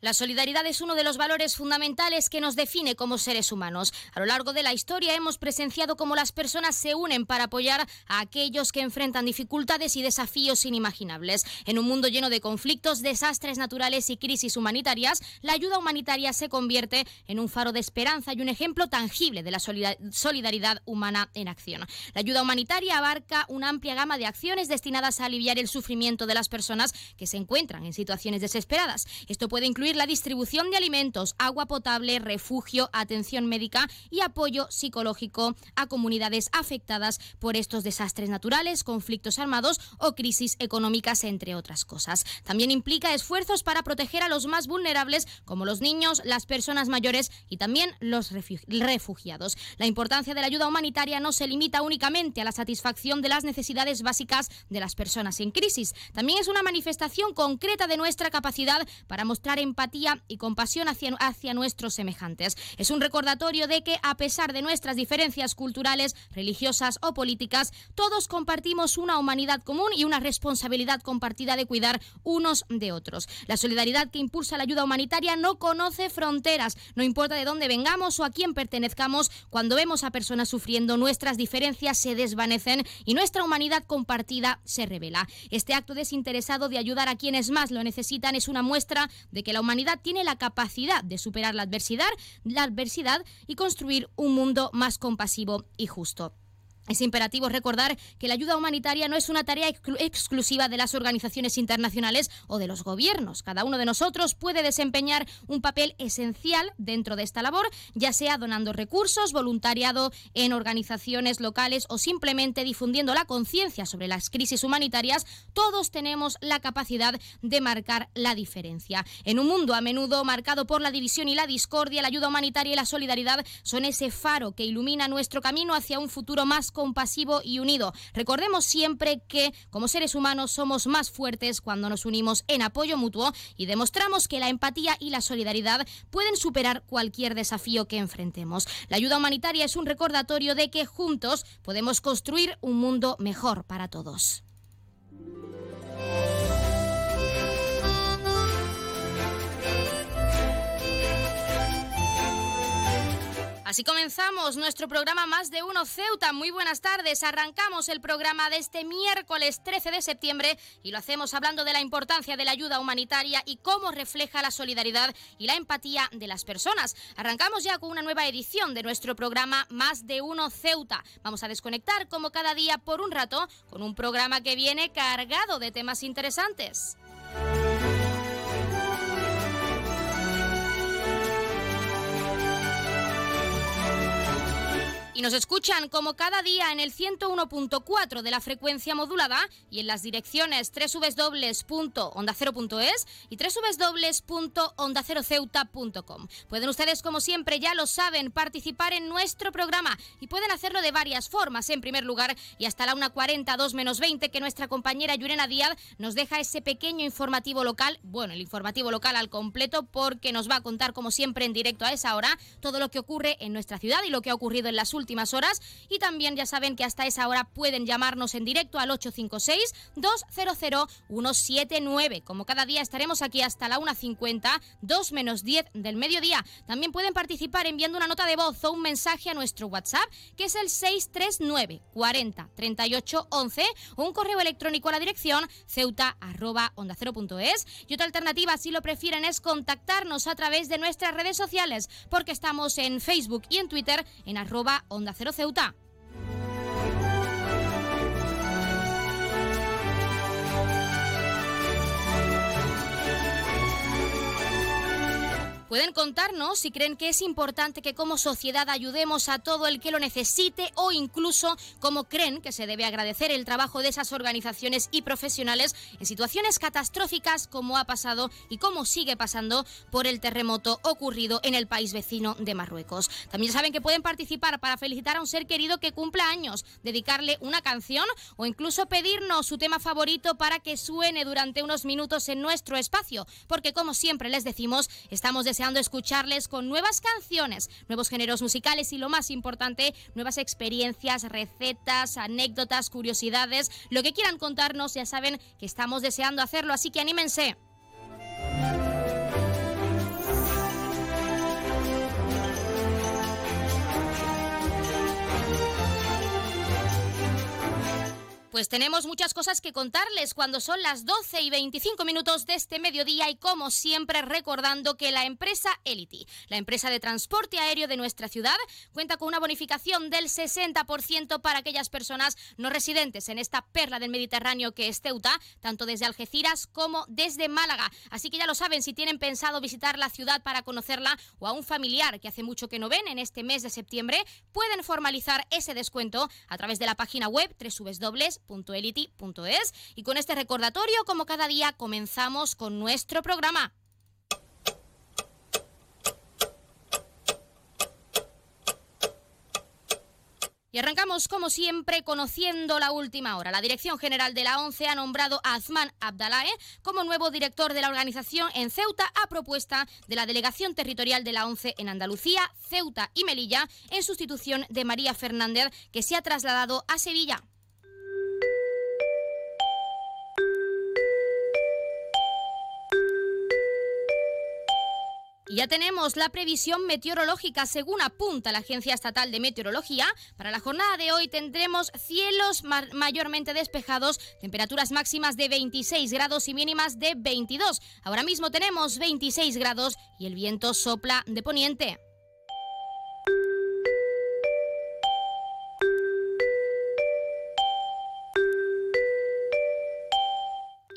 La solidaridad es uno de los valores fundamentales que nos define como seres humanos. A lo largo de la historia hemos presenciado cómo las personas se unen para apoyar a aquellos que enfrentan dificultades y desafíos inimaginables. En un mundo lleno de conflictos, desastres naturales y crisis humanitarias, la ayuda humanitaria se convierte en un faro de esperanza y un ejemplo tangible de la solidaridad humana en acción. La ayuda humanitaria abarca una amplia gama de acciones destinadas a aliviar el sufrimiento de las personas que se encuentran en situaciones desesperadas. Esto puede incluir la distribución de alimentos, agua potable, refugio, atención médica y apoyo psicológico a comunidades afectadas por estos desastres naturales, conflictos armados o crisis económicas, entre otras cosas. También implica esfuerzos para proteger a los más vulnerables, como los niños, las personas mayores y también los refugiados. La importancia de la ayuda humanitaria no se limita únicamente a la satisfacción de las necesidades básicas de las personas en crisis. También es una manifestación concreta de nuestra capacidad para mostrar en empatía y compasión hacia, hacia nuestros semejantes. Es un recordatorio de que, a pesar de nuestras diferencias culturales, religiosas o políticas, todos compartimos una humanidad común y una responsabilidad compartida de cuidar unos de otros. La solidaridad que impulsa la ayuda humanitaria no conoce fronteras, no importa de dónde vengamos o a quién pertenezcamos, cuando vemos a personas sufriendo, nuestras diferencias se desvanecen y nuestra humanidad compartida se revela. Este acto desinteresado de ayudar a quienes más lo necesitan es una muestra de que la humanidad tiene la capacidad de superar la adversidad, la adversidad y construir un mundo más compasivo y justo. Es imperativo recordar que la ayuda humanitaria no es una tarea exclusiva de las organizaciones internacionales o de los gobiernos. Cada uno de nosotros puede desempeñar un papel esencial dentro de esta labor, ya sea donando recursos, voluntariado en organizaciones locales o simplemente difundiendo la conciencia sobre las crisis humanitarias. Todos tenemos la capacidad de marcar la diferencia. En un mundo a menudo marcado por la división y la discordia, la ayuda humanitaria y la solidaridad son ese faro que ilumina nuestro camino hacia un futuro más compasivo y unido. Recordemos siempre que como seres humanos somos más fuertes cuando nos unimos en apoyo mutuo y demostramos que la empatía y la solidaridad pueden superar cualquier desafío que enfrentemos. La ayuda humanitaria es un recordatorio de que juntos podemos construir un mundo mejor para todos. Así comenzamos nuestro programa Más de Uno Ceuta. Muy buenas tardes. Arrancamos el programa de este miércoles 13 de septiembre y lo hacemos hablando de la importancia de la ayuda humanitaria y cómo refleja la solidaridad y la empatía de las personas. Arrancamos ya con una nueva edición de nuestro programa Más de Uno Ceuta. Vamos a desconectar como cada día por un rato con un programa que viene cargado de temas interesantes. Y nos escuchan como cada día en el 101.4 de la frecuencia modulada y en las direcciones www.ondacero.es y www.ondaceroceuta.com. Pueden ustedes, como siempre, ya lo saben, participar en nuestro programa y pueden hacerlo de varias formas. En primer lugar, y hasta la 1.40, 2 menos 20, que nuestra compañera Yurena Díaz nos deja ese pequeño informativo local, bueno, el informativo local al completo, porque nos va a contar, como siempre, en directo a esa hora, todo lo que ocurre en nuestra ciudad y lo que ha ocurrido en las últimas horas. Y también ya saben que hasta esa hora pueden llamarnos en directo al 856-200-179. Como cada día estaremos aquí hasta la 1.50, 2 menos 10 del mediodía. También pueden participar enviando una nota de voz o un mensaje a nuestro WhatsApp, que es el 639 40 38 11, o un correo electrónico a la dirección ceuta arroba onda Y otra alternativa, si lo prefieren, es contactarnos a través de nuestras redes sociales, porque estamos en Facebook y en Twitter en arroba Cero Ceuta. Pueden contarnos si creen que es importante que como sociedad ayudemos a todo el que lo necesite o incluso cómo creen que se debe agradecer el trabajo de esas organizaciones y profesionales en situaciones catastróficas como ha pasado y como sigue pasando por el terremoto ocurrido en el país vecino de Marruecos. También saben que pueden participar para felicitar a un ser querido que cumpla años, dedicarle una canción o incluso pedirnos su tema favorito para que suene durante unos minutos en nuestro espacio, porque como siempre les decimos, estamos de deseando escucharles con nuevas canciones, nuevos géneros musicales y lo más importante, nuevas experiencias, recetas, anécdotas, curiosidades, lo que quieran contarnos, ya saben que estamos deseando hacerlo, así que anímense. Pues tenemos muchas cosas que contarles cuando son las 12 y 25 minutos de este mediodía y como siempre recordando que la empresa Elity, la empresa de transporte aéreo de nuestra ciudad, cuenta con una bonificación del 60% para aquellas personas no residentes en esta perla del Mediterráneo que es Ceuta, tanto desde Algeciras como desde Málaga. Así que ya lo saben, si tienen pensado visitar la ciudad para conocerla o a un familiar que hace mucho que no ven en este mes de septiembre, pueden formalizar ese descuento a través de la página web www y con este recordatorio, como cada día, comenzamos con nuestro programa. Y arrancamos, como siempre, conociendo la última hora. La Dirección General de la ONCE ha nombrado a Azman Abdalae como nuevo director de la organización en Ceuta a propuesta de la Delegación Territorial de la ONCE en Andalucía, Ceuta y Melilla, en sustitución de María Fernández, que se ha trasladado a Sevilla. Y ya tenemos la previsión meteorológica. Según apunta la Agencia Estatal de Meteorología, para la jornada de hoy tendremos cielos mayormente despejados, temperaturas máximas de 26 grados y mínimas de 22. Ahora mismo tenemos 26 grados y el viento sopla de poniente.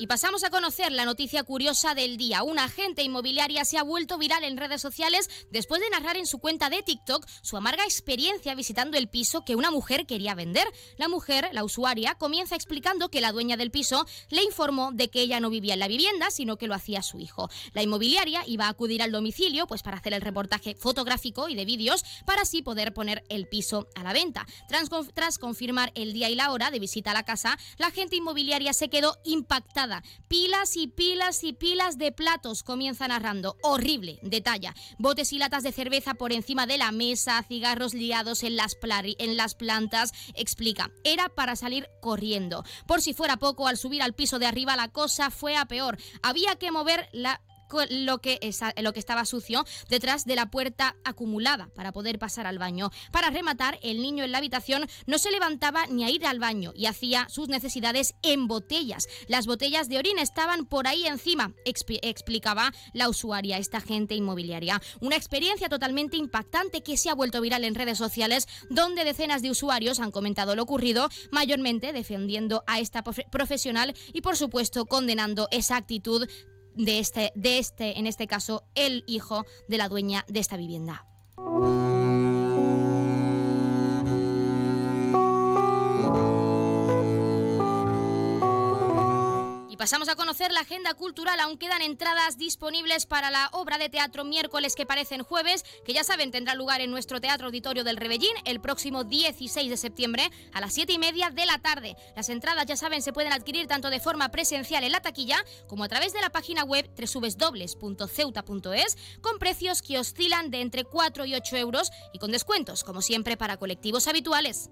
Y pasamos a conocer la noticia curiosa del día. Una agente inmobiliaria se ha vuelto viral en redes sociales después de narrar en su cuenta de TikTok su amarga experiencia visitando el piso que una mujer quería vender. La mujer, la usuaria, comienza explicando que la dueña del piso le informó de que ella no vivía en la vivienda, sino que lo hacía su hijo. La inmobiliaria iba a acudir al domicilio pues para hacer el reportaje fotográfico y de vídeos para así poder poner el piso a la venta. Tras, tras confirmar el día y la hora de visita a la casa, la agente inmobiliaria se quedó impactada Pilas y pilas y pilas de platos, comienza narrando. Horrible, detalla. Botes y latas de cerveza por encima de la mesa, cigarros liados en las, en las plantas. Explica, era para salir corriendo. Por si fuera poco, al subir al piso de arriba la cosa fue a peor. Había que mover la lo que, estaba sucio detrás de la puerta acumulada para poder pasar al baño. Para rematar, el niño en la habitación no se levantaba ni a ir al baño y hacía sus necesidades en botellas. Las botellas de orina estaban por ahí encima, explicaba la usuaria, esta agente inmobiliaria. Una experiencia totalmente impactante que se ha vuelto viral en redes sociales, donde decenas de usuarios han comentado lo ocurrido, mayormente defendiendo a esta profesional y, por supuesto, condenando esa actitud de este, de este, en este caso, el hijo de la dueña de esta vivienda. Pasamos a conocer la agenda cultural. Aún quedan entradas disponibles para la obra de teatro miércoles que parecen jueves, que ya saben tendrá lugar en nuestro Teatro Auditorio del Rebellín el próximo 16 de septiembre a las 7 y media de la tarde. Las entradas, ya saben, se pueden adquirir tanto de forma presencial en la taquilla como a través de la página web www.ceuta.es con precios que oscilan de entre 4 y 8 euros y con descuentos, como siempre, para colectivos habituales.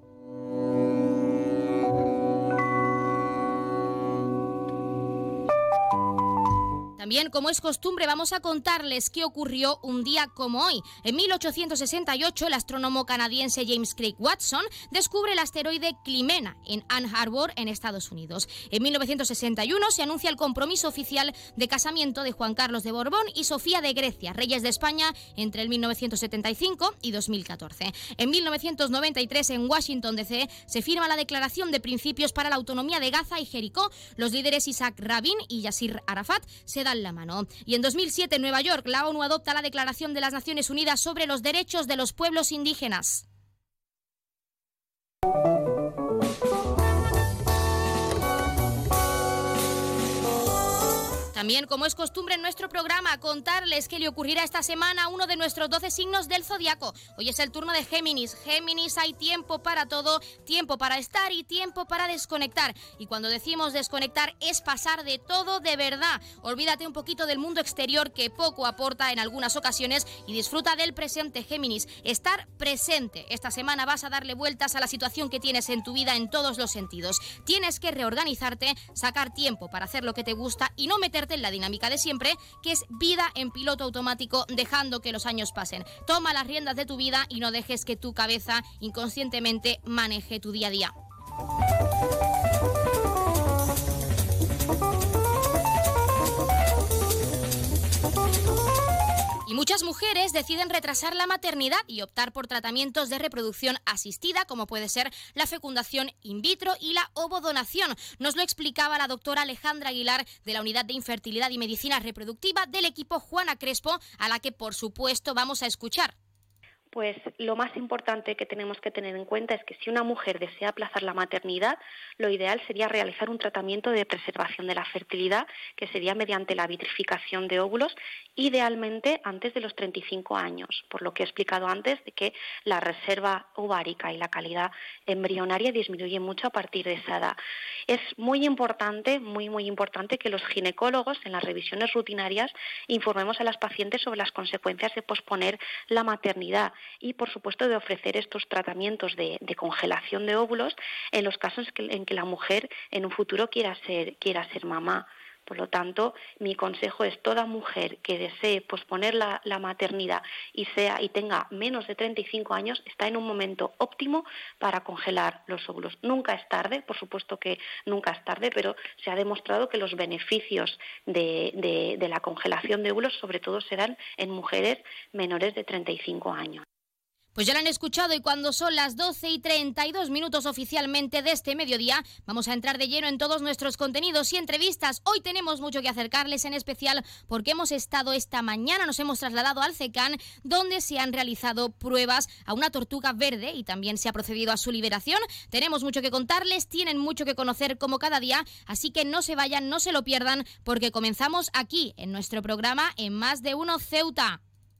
También, como es costumbre, vamos a contarles qué ocurrió un día como hoy. En 1868, el astrónomo canadiense James Craig Watson descubre el asteroide Climena en Ann Arbor, en Estados Unidos. En 1961 se anuncia el compromiso oficial de casamiento de Juan Carlos de Borbón y Sofía de Grecia, reyes de España, entre el 1975 y 2014. En 1993, en Washington, D.C., se firma la Declaración de Principios para la Autonomía de Gaza y Jericó. Los líderes Isaac Rabin y Yasir Arafat se dan la mano. Y en 2007 en Nueva York la ONU adopta la Declaración de las Naciones Unidas sobre los Derechos de los Pueblos Indígenas. También, como es costumbre en nuestro programa, contarles qué le ocurrirá esta semana uno de nuestros 12 signos del zodiaco. Hoy es el turno de Géminis. Géminis, hay tiempo para todo, tiempo para estar y tiempo para desconectar. Y cuando decimos desconectar es pasar de todo de verdad. Olvídate un poquito del mundo exterior que poco aporta en algunas ocasiones y disfruta del presente, Géminis. Estar presente. Esta semana vas a darle vueltas a la situación que tienes en tu vida en todos los sentidos. Tienes que reorganizarte, sacar tiempo para hacer lo que te gusta y no meterte en la dinámica de siempre, que es vida en piloto automático, dejando que los años pasen. Toma las riendas de tu vida y no dejes que tu cabeza inconscientemente maneje tu día a día. Muchas mujeres deciden retrasar la maternidad y optar por tratamientos de reproducción asistida, como puede ser la fecundación in vitro y la ovodonación. Nos lo explicaba la doctora Alejandra Aguilar de la Unidad de Infertilidad y Medicina Reproductiva del equipo Juana Crespo, a la que por supuesto vamos a escuchar pues lo más importante que tenemos que tener en cuenta es que si una mujer desea aplazar la maternidad, lo ideal sería realizar un tratamiento de preservación de la fertilidad, que sería mediante la vitrificación de óvulos, idealmente antes de los 35 años, por lo que he explicado antes de que la reserva ovárica y la calidad embrionaria disminuye mucho a partir de esa edad. Es muy importante, muy muy importante que los ginecólogos en las revisiones rutinarias informemos a las pacientes sobre las consecuencias de posponer la maternidad y, por supuesto, de ofrecer estos tratamientos de, congelación de óvulos en los casos en que la mujer en un futuro quiera ser, quiera ser mamá. Por lo tanto, mi consejo es toda mujer que desee posponer la, maternidad y sea y tenga menos de 35 años está en un momento óptimo para congelar los óvulos. Nunca es tarde, por supuesto que nunca es tarde, pero se ha demostrado que los beneficios de, de la congelación de óvulos sobre todo serán en mujeres menores de 35 años. Pues ya lo han escuchado y cuando son las 12 y 32 minutos oficialmente de este mediodía, vamos a entrar de lleno en todos nuestros contenidos y entrevistas. Hoy tenemos mucho que acercarles, en especial porque hemos estado esta mañana, nos hemos trasladado al CECAN, donde se han realizado pruebas a una tortuga verde y también se ha procedido a su liberación. Tenemos mucho que contarles, tienen mucho que conocer como cada día, así que no se vayan, no se lo pierdan, porque comenzamos aquí, en nuestro programa en Más de Uno Ceuta.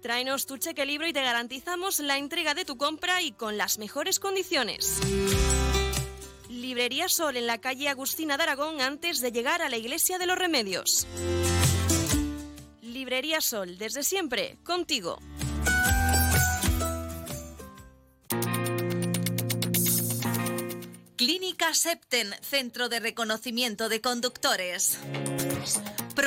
Tráenos tu cheque libro y te garantizamos la entrega de tu compra y con las mejores condiciones. Librería Sol en la calle Agustina de Aragón antes de llegar a la Iglesia de los Remedios. Librería Sol, desde siempre, contigo. Clínica Septen, Centro de Reconocimiento de Conductores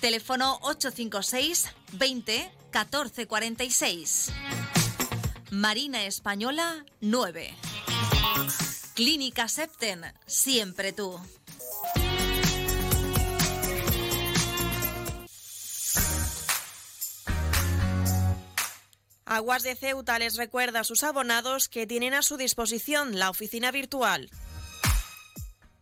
Teléfono 856 20 14 46. Marina Española 9. Clínica Septen, siempre tú. Aguas de Ceuta les recuerda a sus abonados que tienen a su disposición la oficina virtual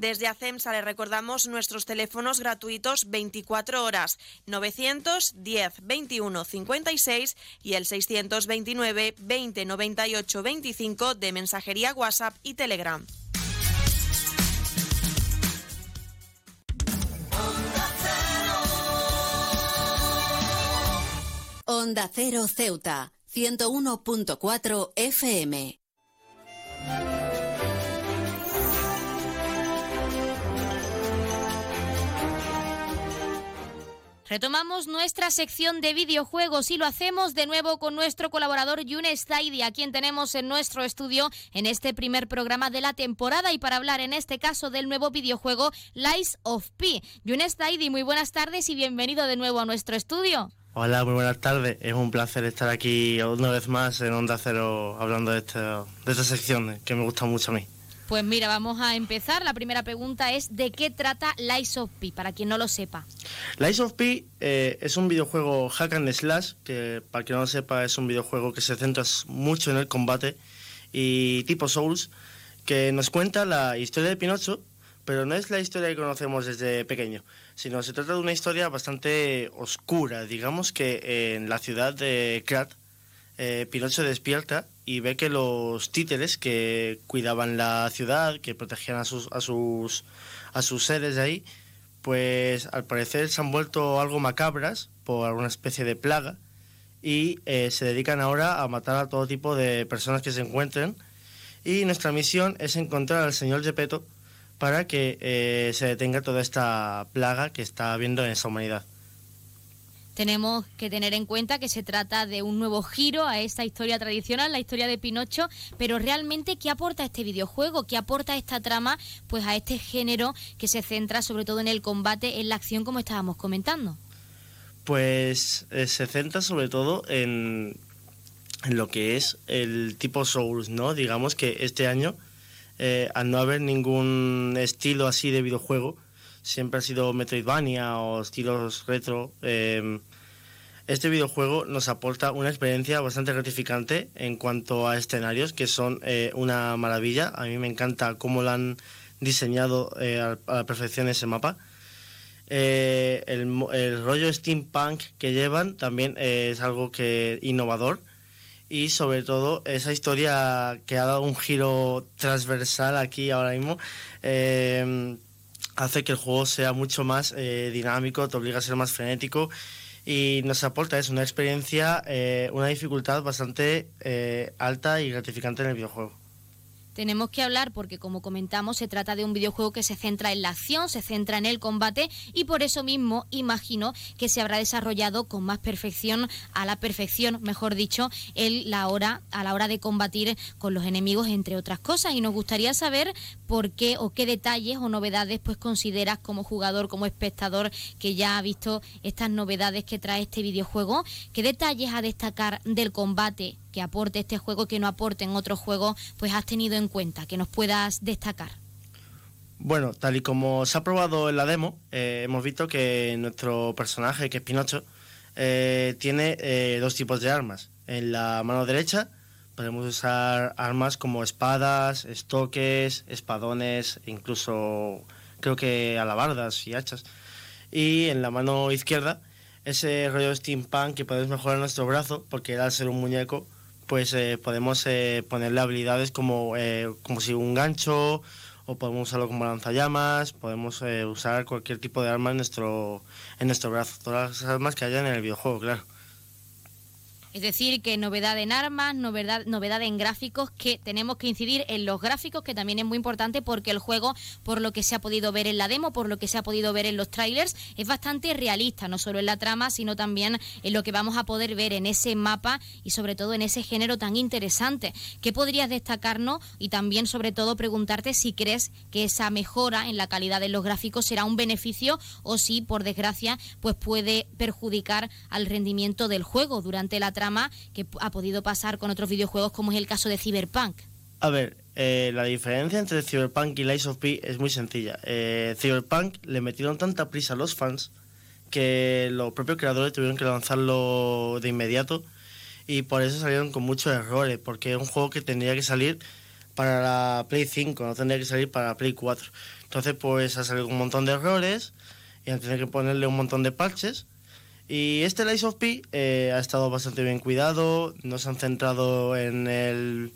Desde ACEMSA le recordamos nuestros teléfonos gratuitos 24 horas 910 21 56 y el 629 20 98 25 de mensajería WhatsApp y Telegram. Onda Cero Ceuta, 101.4 FM. Retomamos nuestra sección de videojuegos y lo hacemos de nuevo con nuestro colaborador Yunes Zaidi, a quien tenemos en nuestro estudio en este primer programa de la temporada y para hablar en este caso del nuevo videojuego Lies of P. Yunes Zaidi, muy buenas tardes y bienvenido de nuevo a nuestro estudio. Hola, muy buenas tardes. Es un placer estar aquí una vez más en Onda Cero hablando de, esta, de esta sección que me gusta mucho a mí. Pues mira, vamos a empezar. La primera pregunta es ¿de qué trata Lies of P? Para quien no lo sepa. Lies of P eh, es un videojuego hack and slash, que para quien no lo sepa es un videojuego que se centra mucho en el combate y tipo Souls, que nos cuenta la historia de Pinocho, pero no es la historia que conocemos desde pequeño, sino se trata de una historia bastante oscura. Digamos que en la ciudad de Krat, eh, Pinocho despierta y ve que los títeres que cuidaban la ciudad, que protegían a sus, a sus, a sus seres de ahí, pues al parecer se han vuelto algo macabras por alguna especie de plaga y eh, se dedican ahora a matar a todo tipo de personas que se encuentren. Y nuestra misión es encontrar al señor Gepetto para que eh, se detenga toda esta plaga que está habiendo en esa humanidad. Tenemos que tener en cuenta que se trata de un nuevo giro a esta historia tradicional, la historia de Pinocho, pero realmente ¿qué aporta este videojuego? ¿Qué aporta esta trama pues a este género que se centra sobre todo en el combate, en la acción como estábamos comentando? Pues eh, se centra sobre todo en, lo que es el tipo Souls, ¿no? Digamos que este año, eh, al no haber ningún estilo así de videojuego, siempre ha sido Metroidvania o estilos retro. Eh, este videojuego nos aporta una experiencia bastante gratificante en cuanto a escenarios que son eh, una maravilla. A mí me encanta cómo lo han diseñado eh, a, la perfección ese mapa. El, el, rollo steampunk que llevan también es algo que innovador y sobre todo esa historia que ha dado un giro transversal aquí ahora mismo hace que el juego sea mucho más eh, dinámico, te obliga a ser más frenético y nos aporta es una experiencia, eh, una dificultad bastante eh, alta y gratificante en el videojuego. Tenemos que hablar porque, como comentamos, se trata de un videojuego que se centra en la acción, se centra en el combate y por eso mismo imagino que se habrá desarrollado con más perfección, a la perfección, mejor dicho, la hora, a la hora de combatir con los enemigos, entre otras cosas. Y nos gustaría saber por qué o qué detalles o novedades pues consideras como jugador, como espectador que ya ha visto estas novedades que trae este videojuego. ¿Qué detalles a destacar del combate? Que aporte este juego que no aporte en otro juego, pues has tenido en cuenta, que nos puedas destacar? Bueno, tal y como se ha probado en la demo, eh, hemos visto que nuestro personaje, que es Pinocho, eh, tiene eh, dos tipos de armas. En la mano derecha podemos usar armas como espadas, estoques, espadones, incluso creo que alabardas y hachas. Y en la mano izquierda, ese rollo steampunk que podemos mejorar nuestro brazo, porque al ser un muñeco, pues eh, podemos eh, ponerle habilidades como, eh, como si un gancho, o podemos usarlo como lanzallamas, podemos usar cualquier tipo de arma en nuestro, en nuestro brazo, todas las armas que haya en el videojuego, claro. Es decir, que novedad en armas, novedad, novedad en gráficos, que tenemos que incidir en los gráficos, que también es muy importante porque el juego, por lo que se ha podido ver en la demo, por lo que se ha podido ver en los trailers, es bastante realista, no solo en la trama, sino también en lo que vamos a poder ver en ese mapa y sobre todo en ese género tan interesante. ¿Qué podrías destacarnos? Y también, sobre todo, preguntarte si crees que esa mejora en la calidad de los gráficos será un beneficio o si, por desgracia, pues puede perjudicar al rendimiento del juego durante la trama que ha podido pasar con otros videojuegos como es el caso de Cyberpunk. A ver, eh, la diferencia entre Cyberpunk y Lies of P es muy sencilla. Eh, Cyberpunk le metieron tanta prisa a los fans que los propios creadores tuvieron que lanzarlo de inmediato y por eso salieron con muchos errores, porque es un juego que tendría que salir para la Play 5, no tendría que salir para la Play 4. Entonces pues ha salido un montón de errores y han tenido que ponerle un montón de parches y este Lies of P eh, ha estado bastante bien cuidado, no se han centrado en el,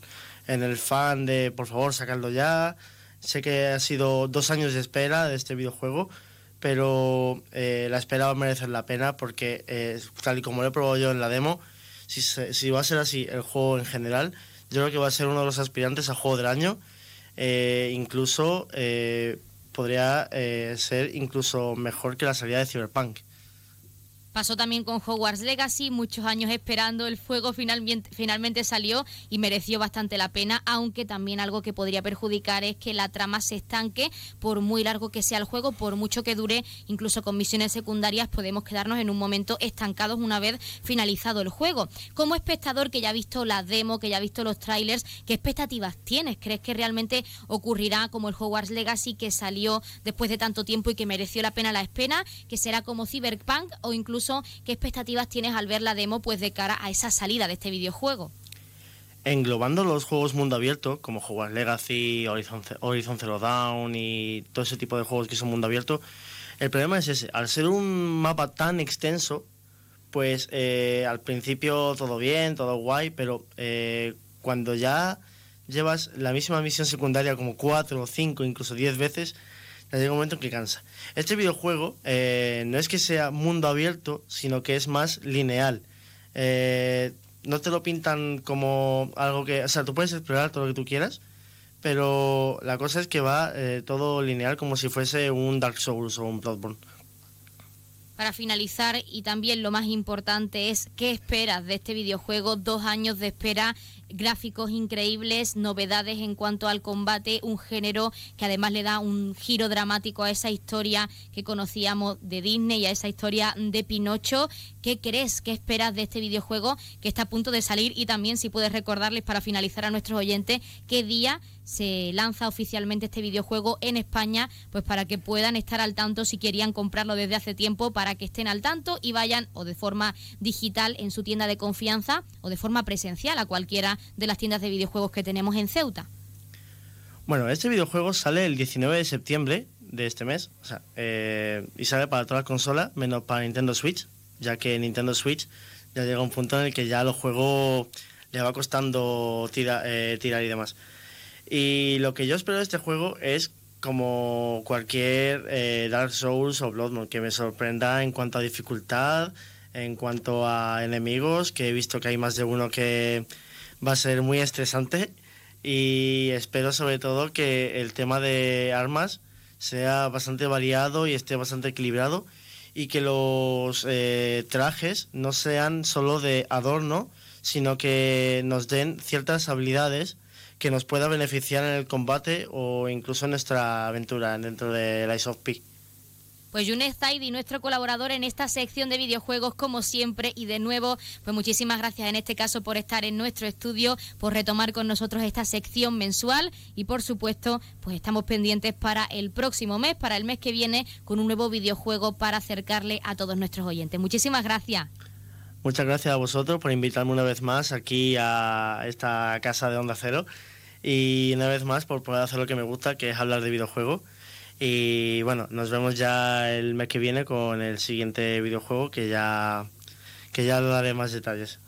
en el fan de por favor sacarlo ya. Sé que ha sido dos años de espera de este videojuego, pero eh, la espera va a merecer la pena porque eh, tal y como lo he probado yo en la demo, si, si va a ser así el juego en general, yo creo que va a ser uno de los aspirantes a juego del año. incluso podría ser incluso mejor que la salida de Cyberpunk. Pasó también con Hogwarts Legacy, muchos años esperando, el fuego finalmente, finalmente salió y mereció bastante la pena, aunque también algo que podría perjudicar es que la trama se estanque por muy largo que sea el juego, por mucho que dure, incluso con misiones secundarias podemos quedarnos en un momento estancados una vez finalizado el juego. Como espectador que ya ha visto la demo, que ya ha visto los trailers, ¿qué expectativas tienes? ¿Crees que realmente ocurrirá como el Hogwarts Legacy que salió después de tanto tiempo y que mereció la pena la espera, que será como Cyberpunk o incluso qué expectativas tienes al ver la demo pues de cara a esa salida de este videojuego. Englobando los juegos mundo abierto, como Hogwarts Legacy, Horizon, Zero Dawn y todo ese tipo de juegos que son mundo abierto, el problema es ese, al ser un mapa tan extenso, pues eh, al principio todo bien, todo guay, pero eh, cuando ya llevas la misma misión secundaria como cuatro, cinco, incluso diez veces, llega un momento en que cansa. Este videojuego eh, no es que sea mundo abierto, sino que es más lineal. Eh, no te lo pintan como algo que... O sea, tú puedes explorar todo lo que tú quieras, pero la cosa es que va eh, todo lineal como si fuese un Dark Souls o un Bloodborne. Para finalizar, y también lo más importante es, ¿qué esperas de este videojuego? Dos años de espera gráficos increíbles, novedades en cuanto al combate, un género que además le da un giro dramático a esa historia que conocíamos de Disney y a esa historia de Pinocho. ¿Qué crees, qué esperas de este videojuego que está a punto de salir? Y también si puedes recordarles para finalizar a nuestros oyentes qué día se lanza oficialmente este videojuego en España, pues para que puedan estar al tanto si querían comprarlo desde hace tiempo, para que estén al tanto y vayan o de forma digital en su tienda de confianza o de forma presencial a cualquiera de las tiendas de videojuegos que tenemos en Ceuta. Bueno, este videojuego sale el 19 de septiembre de este mes, eh, y sale para todas las consolas, menos para Nintendo Switch, ya que Nintendo Switch ya llega a un punto en el que ya los juegos le va costando eh, tirar y demás. Y lo que yo espero de este juego es como cualquier eh, Dark Souls o Bloodborne, que me sorprenda en cuanto a dificultad, en cuanto a enemigos, que he visto que hay más de uno que va a ser muy estresante y espero sobre todo que el tema de armas sea bastante variado y esté bastante equilibrado y que los eh, trajes no sean solo de adorno, sino que nos den ciertas habilidades que nos pueda beneficiar en el combate o incluso en nuestra aventura dentro de Ice of P. Pues Yunes Zaidi, nuestro colaborador en esta sección de videojuegos, como siempre, y de nuevo, pues muchísimas gracias en este caso por estar en nuestro estudio, por retomar con nosotros esta sección mensual y por supuesto, pues estamos pendientes para el próximo mes, para el mes que viene, con un nuevo videojuego para acercarle a todos nuestros oyentes. Muchísimas gracias. Muchas gracias a vosotros por invitarme una vez más aquí a esta casa de Onda Cero y una vez más por poder hacer lo que me gusta, que es hablar de videojuegos. Y bueno, nos vemos ya el mes que viene con el siguiente videojuego que ya, que ya daré más detalles.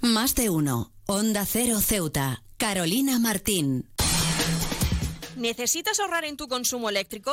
Más de uno. Onda Cero Ceuta. Carolina Martín. ¿Necesitas ahorrar en tu consumo eléctrico?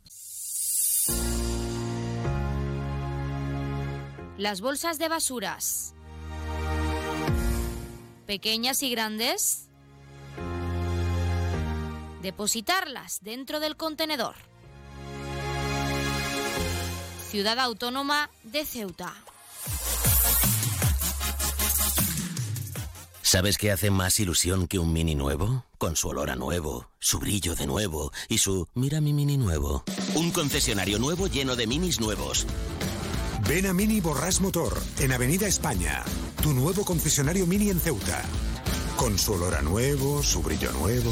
Las bolsas de basuras. Pequeñas y grandes. Depositarlas dentro del contenedor. Ciudad Autónoma de Ceuta. ¿Sabes qué hace más ilusión que un mini nuevo? Con su olor a nuevo, su brillo de nuevo y su mira mi mini nuevo. Un concesionario nuevo lleno de minis nuevos. Ven a Mini Borrás Motor, en Avenida España. Tu nuevo concesionario Mini en Ceuta. Con su olor a nuevo, su brillo nuevo.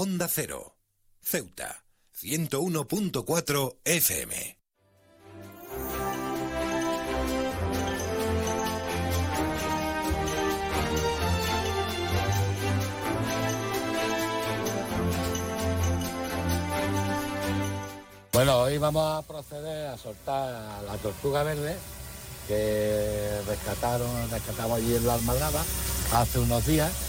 Onda Cero. Ceuta. 101.4 FM. Bueno, hoy vamos a proceder a soltar a la tortuga verde que rescataron, rescatamos allí en la Almadraba hace unos días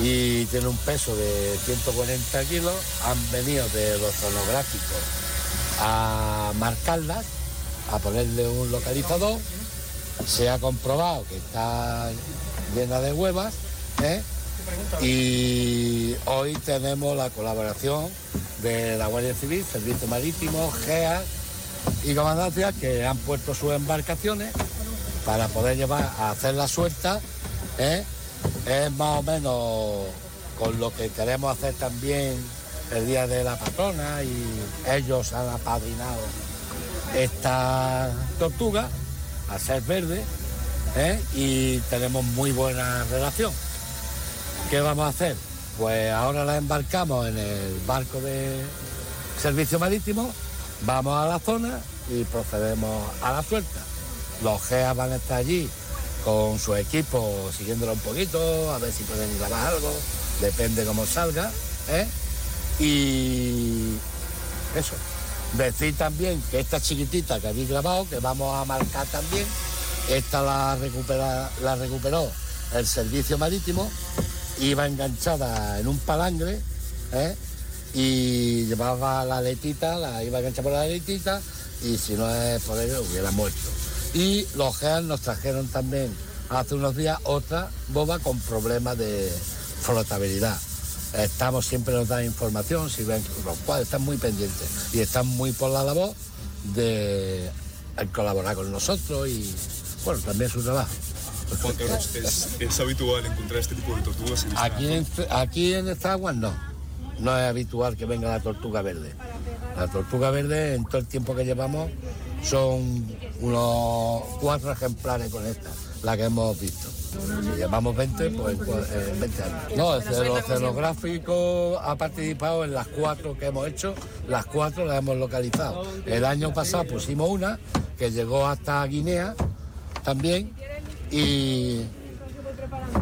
y tiene un peso de 140 kilos. Han venido de los zonográficos a marcarlas, a ponerle un localizador. Se ha comprobado que está llena de huevas. ¿eh? Y hoy tenemos la colaboración de la Guardia Civil, Servicio Marítimo, GEA y Comandancia que han puesto sus embarcaciones para poder llevar a hacer la suelta. ¿eh? Es más o menos con lo que queremos hacer también el Día de la Patrona y ellos han apadrinado esta tortuga a ser verde ¿eh? y tenemos muy buena relación. ¿Qué vamos a hacer? Pues ahora la embarcamos en el barco de servicio marítimo, vamos a la zona y procedemos a la suelta. Los GEA van a estar allí con su equipo siguiéndolo un poquito, a ver si pueden grabar algo, depende cómo salga. ¿eh? Y eso, Decir también que esta chiquitita que habéis grabado, que vamos a marcar también, esta la recuperó el servicio marítimo, iba enganchada en un palangre ¿eh? y llevaba la letita, la iba enganchada por la letita y si no es por ello hubiera muerto. Y los GEAN nos trajeron también hace unos días otra boba con problemas de flotabilidad. Estamos siempre nos dan información, si ven, los cuales están muy pendientes y están muy por la labor de colaborar con nosotros y bueno, también su trabajo. Juan Carlos, ¿es, es habitual encontrar este tipo de tortugas en esta Aquí en, aquí en esta agua no. No es habitual que venga la tortuga verde. La tortuga verde, en todo el tiempo que llevamos, son unos cuatro ejemplares con esta, la que hemos visto. Si llevamos 20, pues pues, eh, 20 años. No, el celo- oceanográfico ha participado en las cuatro que hemos hecho, las cuatro las hemos localizado. El año pasado pusimos una que llegó hasta Guinea también y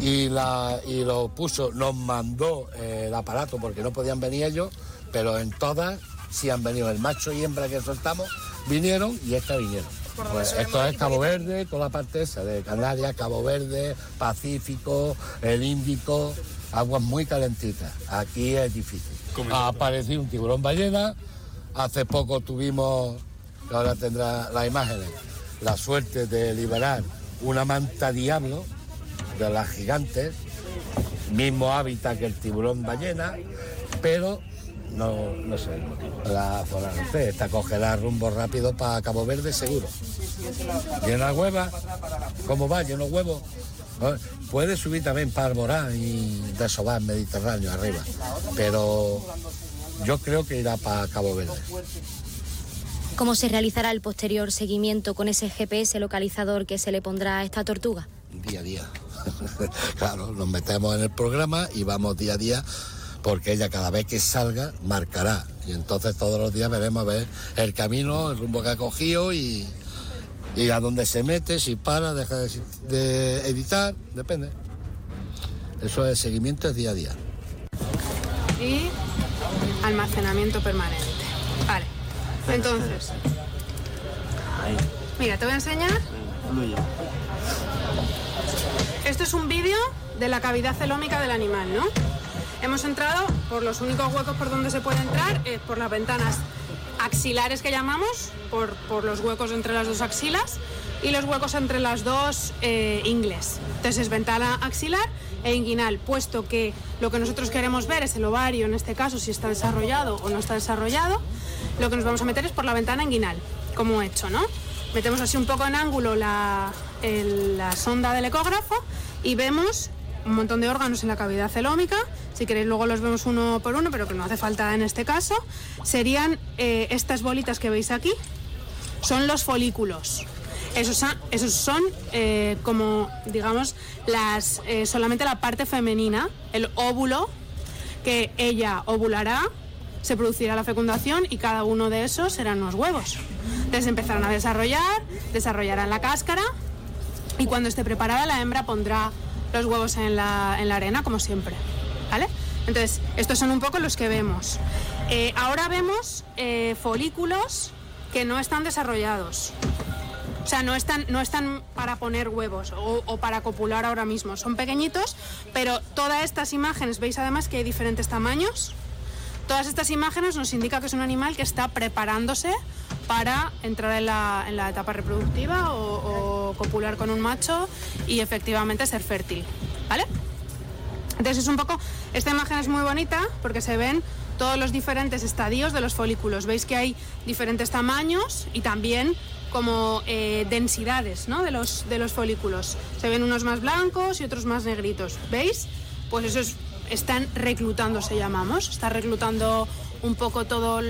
y, la, y lo puso, nos mandó eh, el aparato porque no podían venir ellos, pero en todas sí han venido. El macho y hembra que soltamos vinieron y esta vinieron. Pues esto es Cabo Verde, toda la parte esa de Canarias, Cabo Verde, Pacífico, el Índico, aguas muy calentitas. Aquí es difícil. Ha aparecido un tiburón ballena, hace poco tuvimos, que ahora tendrá las imágenes, la suerte de liberar una manta diablo de las gigantes, mismo hábitat que el tiburón ballena, pero no, no sé el motivo. La zona no sé, esta cogerá rumbo rápido para Cabo Verde seguro. Llena hueva, ¿cómo va? Lleno huevo. ¿No? Puede subir también para Alborán y desovar Mediterráneo arriba, pero yo creo que irá para Cabo Verde. ¿Cómo se realizará el posterior seguimiento con ese GPS localizador que se le pondrá a esta tortuga? día a día. claro, nos metemos en el programa y vamos día a día porque ella cada vez que salga marcará y entonces todos los días veremos a ver el camino, el rumbo que ha cogido y, y a dónde se mete, si para, deja de, editar, depende. Eso es seguimiento es día a día. y almacenamiento permanente. Vale. Entonces, mira, te voy a enseñar. Esto es un vídeo de la cavidad celómica del animal, ¿no? Hemos entrado por los únicos huecos por donde se puede entrar, es por las ventanas axilares que llamamos, por, por los huecos entre las dos axilas y los huecos entre las dos eh, ingles. Entonces es ventana axilar e inguinal, puesto que lo que nosotros queremos ver es el ovario, en este caso, si está desarrollado o no está desarrollado, lo que nos vamos a meter es por la ventana inguinal, como he hecho, ¿no? Metemos así un poco en ángulo la, el- la sonda del ecógrafo y vemos un montón de órganos en la cavidad celómica. Si queréis luego los vemos uno por uno, pero que no hace falta en este caso. Serían eh, estas bolitas que veis aquí. Son los folículos. Esos, esos son eh, como, digamos, las, eh, solamente la parte femenina, el óvulo, que ella ovulará, se producirá la fecundación y cada uno de esos serán unos huevos. Entonces empezarán a desarrollar, desarrollarán la cáscara y cuando esté preparada la hembra pondrá los huevos en la, en la arena, como siempre. ¿Vale? Entonces, estos son un poco los que vemos. Eh, ahora vemos eh, folículos que no están desarrollados. O sea, no están, no están para poner huevos o, o para copular ahora mismo. Son pequeñitos, pero todas estas imágenes, veis además que hay diferentes tamaños. Todas estas imágenes nos indican que es un animal que está preparándose para entrar en la, en la etapa reproductiva o, copular con un macho y efectivamente ser fértil. ¿Vale? Entonces es un poco, esta imagen es muy bonita porque se ven todos los diferentes estadios de los folículos. Veis que hay diferentes tamaños y también como eh, densidades ¿no? de, los, de los folículos. Se ven unos más blancos y otros más negritos. ¿Veis? Pues eso es, están reclutando, se llamamos. Está reclutando un poco todos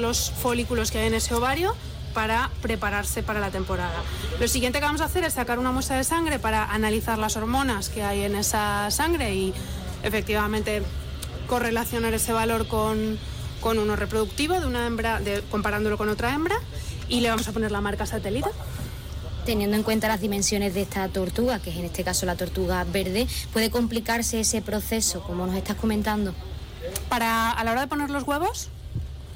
los folículos que hay en ese ovario para prepararse para la temporada. Lo siguiente que vamos a hacer es sacar una muestra de sangre para analizar las hormonas que hay en esa sangre y efectivamente correlacionar ese valor con, con uno reproductivo de una hembra, comparándolo con otra hembra y le vamos a poner la marca satélite. Teniendo en cuenta las dimensiones de esta tortuga, que es en este caso la tortuga verde, ¿puede complicarse ese proceso, como nos estás comentando? Para, a la hora de poner los huevos,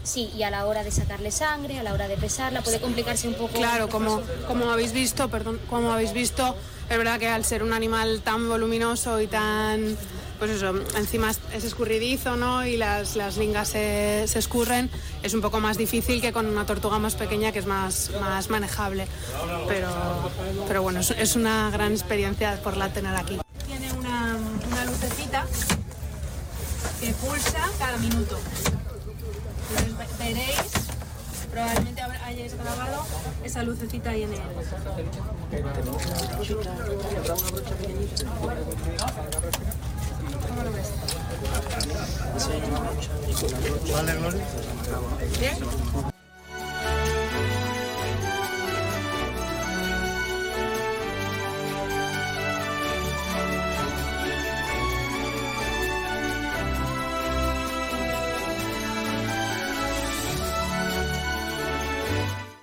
Sí, y a la hora de sacarle sangre, a la hora de pesarla, puede complicarse un poco. Claro, como, como habéis visto, perdón, como habéis visto, es verdad que al ser un animal tan voluminoso y tan, pues eso, encima es- es escurridizo, ¿no? Y las, las lingas se, se escurren, es un poco más difícil que con una tortuga más pequeña que es más, más manejable. Pero, pero bueno, es, es una gran experiencia por la tener aquí. Tiene una, una lucecita que pulsa cada minuto. Entonces ve- veréis, probablemente hayáis grabado esa lucecita ahí en el. ¿Cómo lo ves? Vale, Gloria. ¿Bien?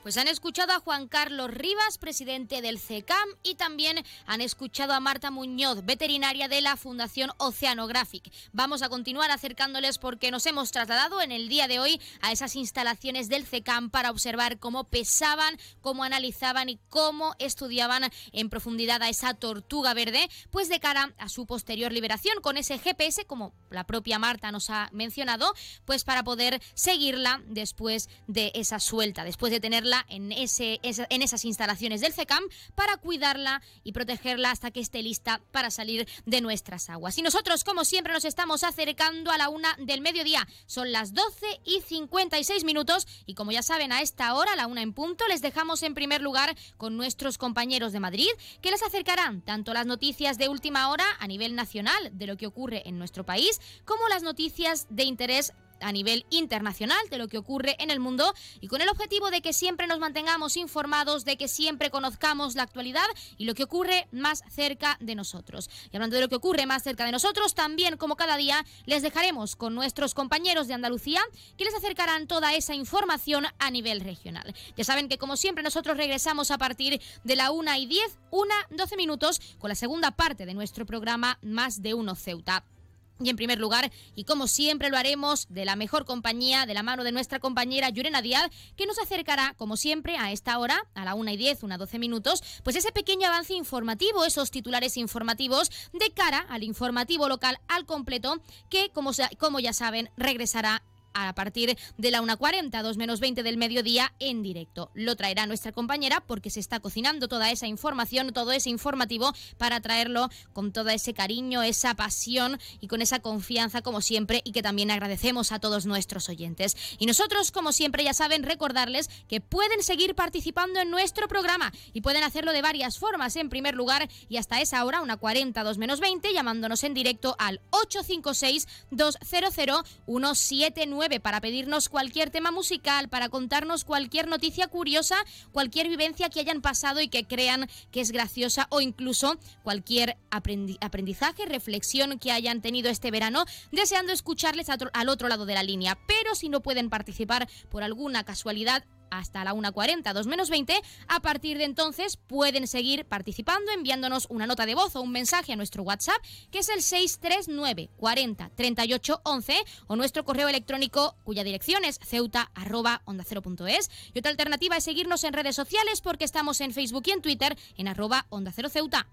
Pues han escuchado a Juan Carlos Rivas, presidente del CECAM, y también han escuchado a Marta Muñoz, veterinaria de la Fundación Oceanographic. Vamos a continuar acercándoles porque nos hemos trasladado en el día de hoy a esas instalaciones del CECAM para observar cómo pesaban, cómo analizaban y cómo estudiaban en profundidad a esa tortuga verde, pues de cara a su posterior liberación con ese GPS, como la propia Marta nos ha mencionado, pues para poder seguirla después de esa suelta, después de tenerla en, esas instalaciones del CECAM para cuidarla y protegerla hasta que esté lista para salir de nuestras aguas. Y nosotros, como siempre, nos estamos acercando a la una del mediodía. Son las 12 y 56 minutos y como ya saben, a esta hora, a la una en punto, les dejamos en primer lugar con nuestros compañeros de Madrid que les acercarán tanto las noticias de última hora a nivel nacional de lo que ocurre en nuestro país como las noticias de interés a nivel internacional de lo que ocurre en el mundo y con el objetivo de que siempre nos mantengamos informados, de que siempre conozcamos la actualidad y lo que ocurre más cerca de nosotros. Y hablando de lo que ocurre más cerca de nosotros, también como cada día les dejaremos con nuestros compañeros de Andalucía que les acercarán toda esa información a nivel regional. Ya saben que como siempre nosotros regresamos a partir de la 1 y 10, 1, 12 minutos con la segunda parte de nuestro programa Más de Uno Ceuta. Y en primer lugar, y como siempre lo haremos, de la mejor compañía, de la mano de nuestra compañera Yurena Díaz, que nos acercará, como siempre, a esta hora, a la 1 y 10, una 12 minutos, pues ese pequeño avance informativo, esos titulares informativos, de cara al informativo local al completo, que, como, como ya saben, regresará a partir de la 1.40, 2 menos 20 del mediodía en directo. Lo traerá nuestra compañera porque se está cocinando toda esa información, todo ese informativo para traerlo con todo ese cariño, esa pasión y con esa confianza como siempre y que también agradecemos a todos nuestros oyentes. Y nosotros, como siempre, ya saben, recordarles que pueden seguir participando en nuestro programa y pueden hacerlo de varias formas. En primer lugar, y hasta esa hora, una 40, 2 menos 20, llamándonos en directo al 856-200-179 para pedirnos cualquier tema musical, para contarnos cualquier noticia curiosa, cualquier vivencia que hayan pasado y que crean que es graciosa o incluso cualquier aprendi- aprendizaje, reflexión que hayan tenido este verano, deseando escucharles al otro lado de la línea. Pero si no pueden participar por alguna casualidad, hasta la 1.40, 2 menos 20. A partir de entonces pueden seguir participando enviándonos una nota de voz o un mensaje a nuestro WhatsApp, que es el 639 40 38 11 o nuestro correo electrónico cuya dirección es ceuta. Y otra alternativa es seguirnos en redes sociales porque estamos en Facebook y en Twitter en arroba onda cero ceuta.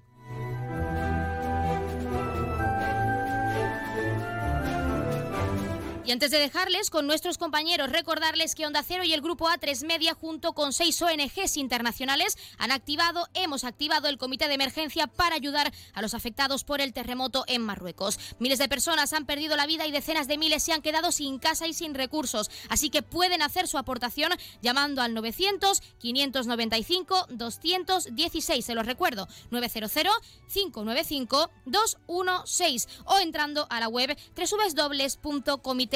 Y antes de dejarles con nuestros compañeros, recordarles que Onda Cero y el Grupo A3 Media, junto con seis ONGs internacionales, han activado, hemos activado el comité de emergencia para ayudar a los afectados por el terremoto en Marruecos. Miles de personas han perdido la vida y decenas de miles se han quedado sin casa y sin recursos. Así que pueden hacer su aportación llamando al 900-595-216. Se los recuerdo, 900-595-216 o entrando a la web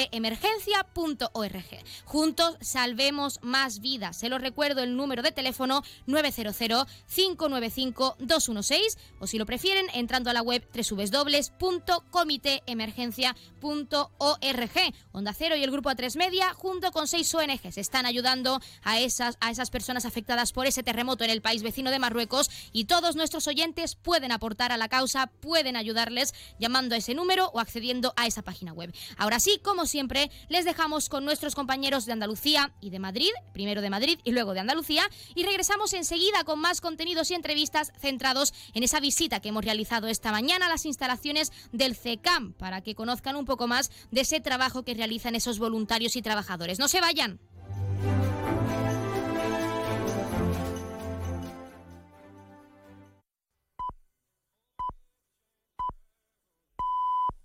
www.comiteemergencia.org. Juntos salvemos más vidas. Se los recuerdo el número de teléfono 900-595-216 o si lo prefieren entrando a la web www.comiteemergencia.org. Onda Cero y el Grupo A3 Media junto con seis ONGs están ayudando a esas, a esas personas afectadas por ese terremoto en el país vecino de Marruecos y todos nuestros oyentes pueden aportar a la causa, pueden ayudarles llamando a ese número o accediendo a esa página web. Ahora sí, como siempre, les dejamos con nuestros compañeros de Andalucía y de Madrid, primero de Madrid y luego de Andalucía, y regresamos enseguida con más contenidos y entrevistas centrados en esa visita que hemos realizado esta mañana a las instalaciones del CECAM, para que conozcan un poco más de ese trabajo que realizan esos voluntarios y trabajadores. No se vayan.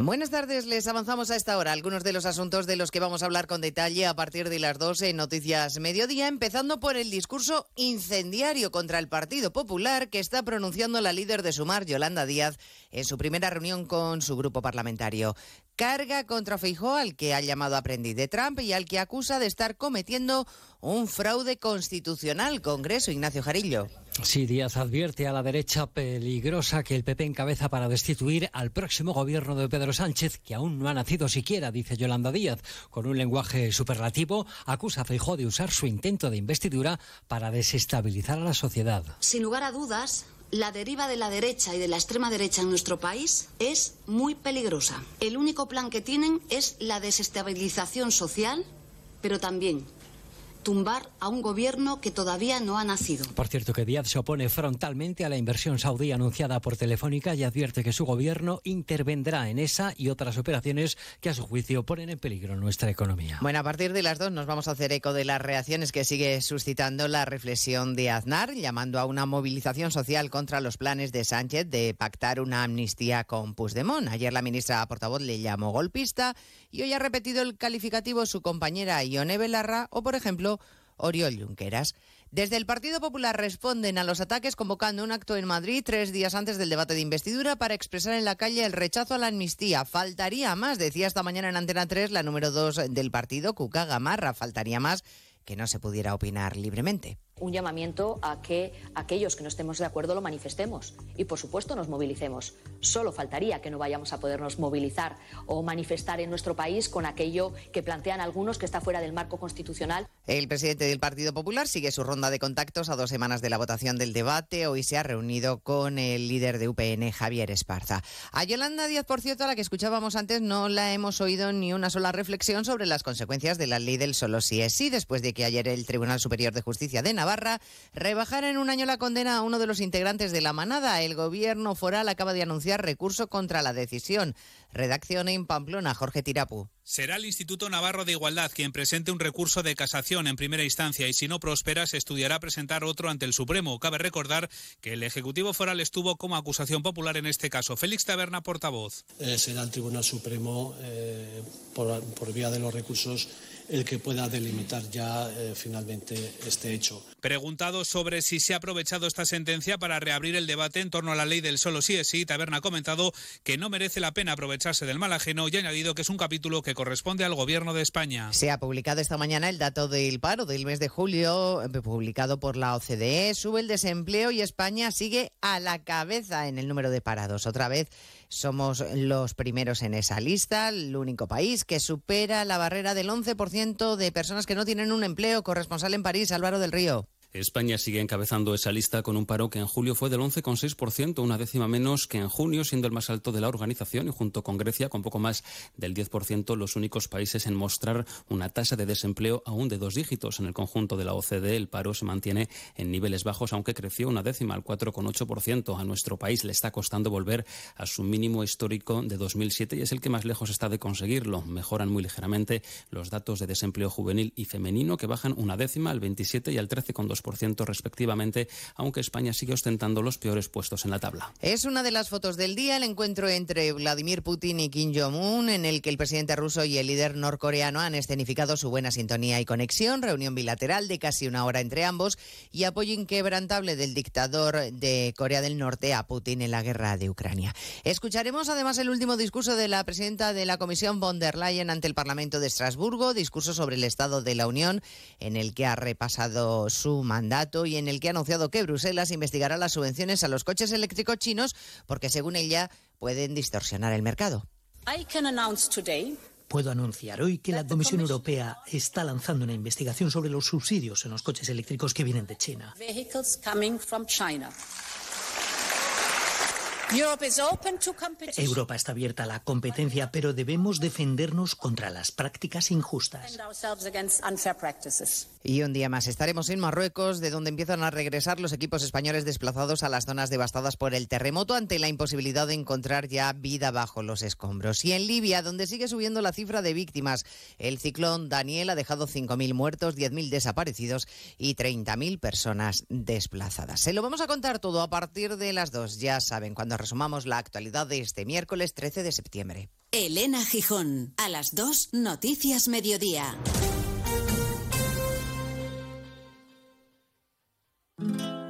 Buenas tardes, les avanzamos a esta hora algunos de los asuntos de los que vamos a hablar con detalle a partir de las 12 en Noticias Mediodía, empezando por el discurso incendiario contra el Partido Popular que está pronunciando la líder de Sumar, Yolanda Díaz, en su primera reunión con su grupo parlamentario. Carga contra Feijó, al que ha llamado aprendiz de Trump y al que acusa de estar cometiendo un fraude constitucional. Congreso, Ignacio Jarillo. Sí, Díaz advierte a la derecha peligrosa que el PP encabeza para destituir al próximo gobierno de Pedro Sánchez, que aún no ha nacido siquiera, dice Yolanda Díaz. Con un lenguaje superlativo, acusa a Feijó de usar su intento de investidura para desestabilizar a la sociedad. Sin lugar a dudas, la deriva de la derecha y de la extrema derecha en nuestro país es muy peligrosa. El único plan que tienen es la desestabilización social, pero también tumbar a un gobierno que todavía no ha nacido. Por cierto, que Díaz se opone frontalmente a la inversión saudí anunciada por Telefónica y advierte que su gobierno intervendrá en esa y otras operaciones que a su juicio ponen en peligro nuestra economía. Bueno, a partir de las dos nos vamos a hacer eco de las reacciones que sigue suscitando la reflexión de Aznar, llamando a una movilización social contra los planes de Sánchez de pactar una amnistía con Puigdemont. Ayer la ministra portavoz le llamó golpista y hoy ha repetido el calificativo su compañera Ione Belarra o, por ejemplo, Oriol Junqueras. Desde el Partido Popular responden a los ataques convocando un acto en Madrid tres días antes del debate de investidura para expresar en la calle el rechazo a la amnistía. Faltaría más, decía esta mañana en Antena 3 la número 2 del partido, Cuca Gamarra. Faltaría más que no se pudiera opinar libremente un llamamiento a que aquellos que no estemos de acuerdo lo manifestemos y, por supuesto, nos movilicemos. Solo faltaría que no vayamos a podernos movilizar o manifestar en nuestro país con aquello que plantean algunos que está fuera del marco constitucional. El presidente del Partido Popular sigue su ronda de contactos a dos semanas de la votación del debate. Hoy se ha reunido con el líder de UPN, Javier Esparza. A Yolanda Díaz, por cierto, a la que escuchábamos antes, no la hemos oído ni una sola reflexión sobre las consecuencias de la ley del solo sí es sí, después de que ayer el Tribunal Superior de Justicia de Navarra Navarra rebajara en un año la condena a uno de los integrantes de la manada. El gobierno foral acaba de anunciar recurso contra la decisión. Redacción en Pamplona, Jorge Tirapu. Será el Instituto Navarro de Igualdad quien presente un recurso de casación en primera instancia y si no prospera se estudiará presentar otro ante el Supremo. Cabe recordar que el Ejecutivo Foral estuvo como acusación popular en este caso. Félix Taberna, portavoz. Eh, será el Tribunal Supremo, eh, por, por vía de los recursos, el que pueda delimitar ya eh, finalmente este hecho. Preguntado sobre si se ha aprovechado esta sentencia para reabrir el debate en torno a la ley del solo sí es sí, Taberna ha comentado que no merece la pena aprovecharse del mal ajeno y ha añadido que es un capítulo que corresponde al Gobierno de España. Se ha publicado esta mañana el dato del paro del mes de julio, eh, publicado por la OCDE. Sube el desempleo y España sigue a la cabeza en el número de parados. Otra vez somos los primeros en esa lista, el único país que supera la barrera del 11% de personas que no tienen un empleo. Corresponsal en París, Álvaro del Río. España sigue encabezando esa lista con un paro que en julio fue del 11,6%, una décima menos que en junio, siendo el más alto de la organización y junto con Grecia con poco más del 10%, los únicos países en mostrar una tasa de desempleo aún de dos dígitos. En el conjunto de la OCDE el paro se mantiene en niveles bajos, aunque creció una décima al 4,8%. A nuestro país le está costando volver a su mínimo histórico de 2007 y es el que más lejos está de conseguirlo. Mejoran muy ligeramente los datos de desempleo juvenil y femenino que bajan una décima al 27 y al 13,2% respectivamente, aunque España sigue ostentando los peores puestos en la tabla. Es una de las fotos del día, el encuentro entre Vladimir Putin y Kim Jong-un, en el que el presidente ruso y el líder norcoreano han escenificado su buena sintonía y conexión, reunión bilateral de casi una hora entre ambos y apoyo inquebrantable del dictador de Corea del Norte a Putin en la guerra de Ucrania. Escucharemos además el último discurso de la presidenta de la Comisión von der Leyen ante el Parlamento de Estrasburgo, discurso sobre el Estado de la Unión, en el que ha repasado su mandato y en el que ha anunciado que Bruselas investigará las subvenciones a los coches eléctricos chinos porque, según ella, pueden distorsionar el mercado. I can announce today Puedo anunciar hoy que la Comisión Europea está lanzando una investigación sobre los subsidios en los coches eléctricos que vienen de China. Europa está abierta a la competencia, pero debemos defendernos contra las prácticas injustas. Y un día más estaremos en Marruecos, de donde empiezan a regresar los equipos españoles desplazados a las zonas devastadas por el terremoto ante la imposibilidad de encontrar ya vida bajo los escombros. Y en Libia, donde sigue subiendo la cifra de víctimas, el ciclón Daniel ha dejado 5.000 muertos, 10.000 desaparecidos y 30.000 personas desplazadas. Se lo vamos a contar todo a partir de las 2, ya saben, cuando resumamos la actualidad de este miércoles 13 de septiembre. Elena Gijón, a las 2, Noticias Mediodía.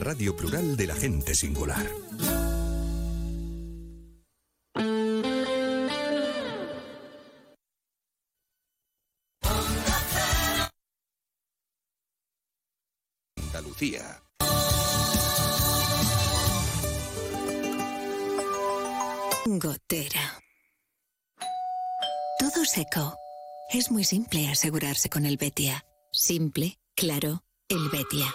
radio plural de la gente singular. Andalucía. Gotera. Todo seco. Es muy simple asegurarse con el Betia. Simple, claro, el Betia.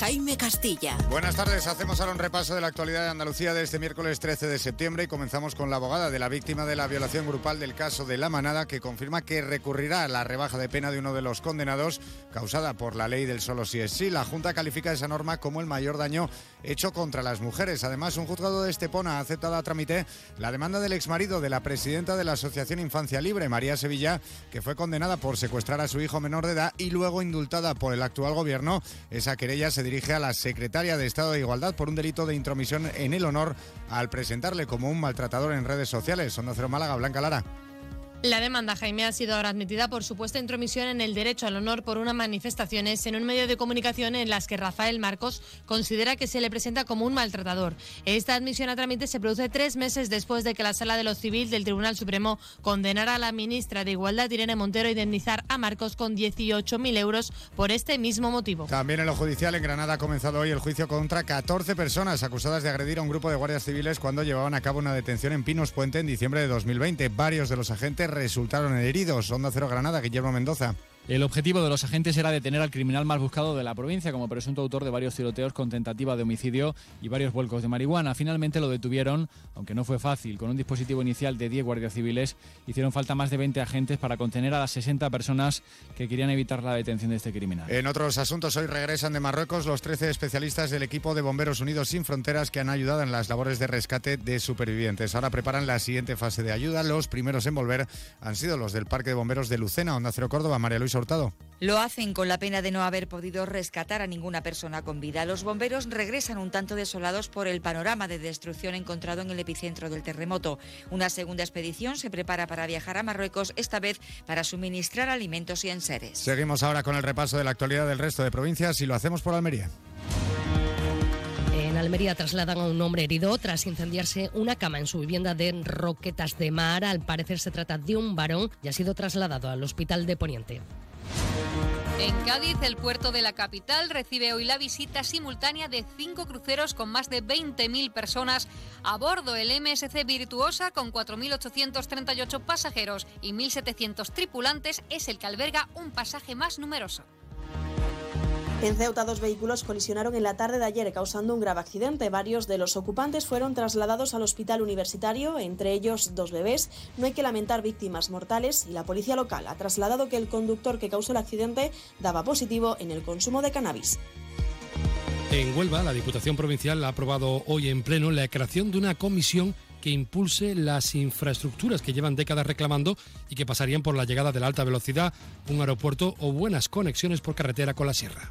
Jaime Castilla. Buenas tardes, hacemos ahora un repaso de la actualidad de Andalucía de este miércoles 13 de septiembre y comenzamos con la abogada de la víctima de la violación grupal del caso de La Manada que confirma que recurrirá a la rebaja de pena de uno de los condenados causada por la ley del solo si es sí. La Junta califica esa norma como el mayor daño hecho contra las mujeres. Además, un juzgado de Estepona ha aceptado a trámite la demanda del exmarido de la presidenta de la Asociación Infancia Libre, María Sevilla, que fue condenada por secuestrar a su hijo menor de edad y luego indultada por el actual gobierno. Esa querella se dirige a la secretaria de Estado de Igualdad por un delito de intromisión en el honor al presentarle como un maltratador en redes sociales. Onda Cero Málaga, Blanca Lara. La demanda, Jaime, ha sido ahora admitida por supuesta intromisión en el derecho al honor por unas manifestaciones en un medio de comunicación en las que Rafael Marcos considera que se le presenta como un maltratador. Esta admisión a trámite se produce tres meses después de que la Sala de lo Civil del Tribunal Supremo condenara a la ministra de Igualdad, Irene Montero, a indemnizar a Marcos con 18.000 euros por este mismo motivo. También en lo judicial en Granada ha comenzado hoy el juicio contra 14 personas acusadas de agredir a un grupo de guardias civiles cuando llevaban a cabo una detención en Pinos Puente en diciembre de 2020. Varios de los agentes resultaron heridos. Onda Cero Granada, Guillermo Mendoza. El objetivo de los agentes era detener al criminal más buscado de la provincia como presunto autor de varios tiroteos con tentativa de homicidio y varios vuelcos de marihuana. Finalmente lo detuvieron, aunque no fue fácil. Con un dispositivo inicial de 10 guardias civiles hicieron falta más de 20 agentes para contener a las 60 personas que querían evitar la detención de este criminal. En otros asuntos, hoy regresan de Marruecos los 13 especialistas del equipo de Bomberos Unidos Sin Fronteras que han ayudado en las labores de rescate de supervivientes. Ahora preparan la siguiente fase de ayuda. Los primeros en volver han sido los del Parque de Bomberos de Lucena, Onda Cero Córdoba, María Luisa Hurtado. Lo hacen con la pena de no haber podido rescatar a ninguna persona con vida. Los bomberos regresan un tanto desolados por el panorama de destrucción encontrado en el epicentro del terremoto. Una segunda expedición se prepara para viajar a Marruecos, esta vez para suministrar alimentos y enseres. Seguimos ahora con el repaso de la actualidad del resto de provincias y lo hacemos por Almería. En Almería trasladan a un hombre herido tras incendiarse una cama en su vivienda de Roquetas de Mar. Al parecer se trata de un varón y ha sido trasladado al hospital de Poniente. En Cádiz, el puerto de la capital recibe hoy la visita simultánea de cinco cruceros con más de 20.000 personas a bordo. El MSC Virtuosa, con 4.838 pasajeros y 1.700 tripulantes, es el que alberga un pasaje más numeroso. En Ceuta, dos vehículos colisionaron en la tarde de ayer, causando un grave accidente. Varios de los ocupantes fueron trasladados al hospital universitario, entre ellos dos bebés. No hay que lamentar víctimas mortales y la policía local ha trasladado que el conductor que causó el accidente daba positivo en el consumo de cannabis. En Huelva, la Diputación Provincial ha aprobado hoy en pleno la creación de una comisión que impulse las infraestructuras que llevan décadas reclamando y que pasarían por la llegada de la alta velocidad, un aeropuerto o buenas conexiones por carretera con la sierra.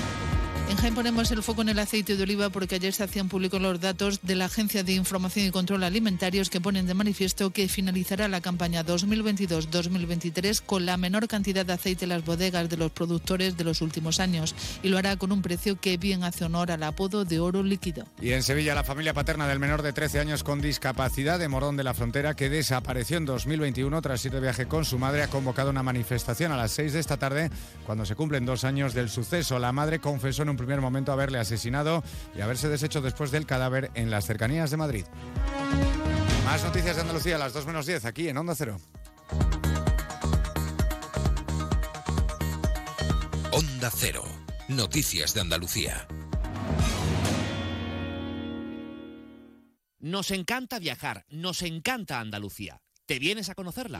En Jaén ponemos el foco en el aceite de oliva porque ayer se hacían públicos los datos de la Agencia de Información y Control Alimentarios que ponen de manifiesto que finalizará la campaña 2022-2023 con la menor cantidad de aceite en las bodegas de los productores de los últimos años y lo hará con un precio que bien hace honor al apodo de oro líquido. Y en Sevilla, la familia paterna del menor de 13 años con discapacidad de Morón de la Frontera, que desapareció en 2021 tras ir de viaje con su madre, ha convocado una manifestación a las 6 de esta tarde cuando se cumplen dos años del suceso. La madre confesó en un primer momento haberle asesinado y haberse deshecho después del cadáver en las cercanías de Madrid. Más noticias de Andalucía a las 2 menos 10 aquí en Onda Cero. Onda Cero. Noticias de Andalucía. Nos encanta viajar, nos encanta Andalucía. ¿Te vienes a conocerla?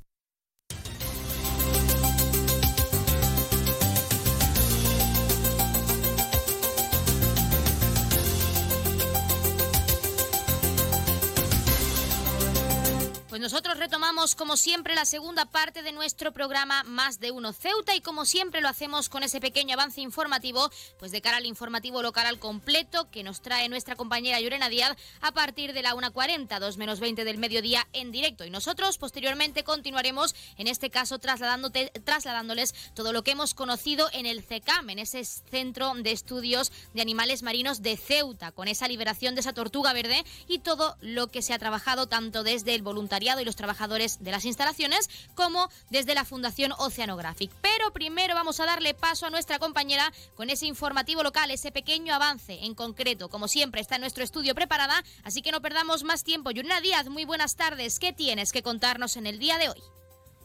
Pues nosotros retomamos como siempre la segunda parte de nuestro programa Más de Uno Ceuta y como siempre lo hacemos con ese pequeño avance informativo, pues de cara al informativo local al completo que nos trae nuestra compañera Llorena Díaz a partir de la 1.40, 2 menos 20 del mediodía en directo. Y nosotros posteriormente continuaremos, en este caso trasladándoles todo lo que hemos conocido en el CECAM, en ese Centro de Estudios de Animales Marinos de Ceuta, con esa liberación de esa tortuga verde y todo lo que se ha trabajado tanto desde el voluntariado y los trabajadores de las instalaciones, como desde la Fundación Oceanographic. Pero primero vamos a darle paso a nuestra compañera con ese informativo local, ese pequeño avance en concreto. Como siempre, está en nuestro estudio preparada, así que no perdamos más tiempo. Yurina Díaz, muy buenas tardes. ¿Qué tienes que contarnos en el día de hoy?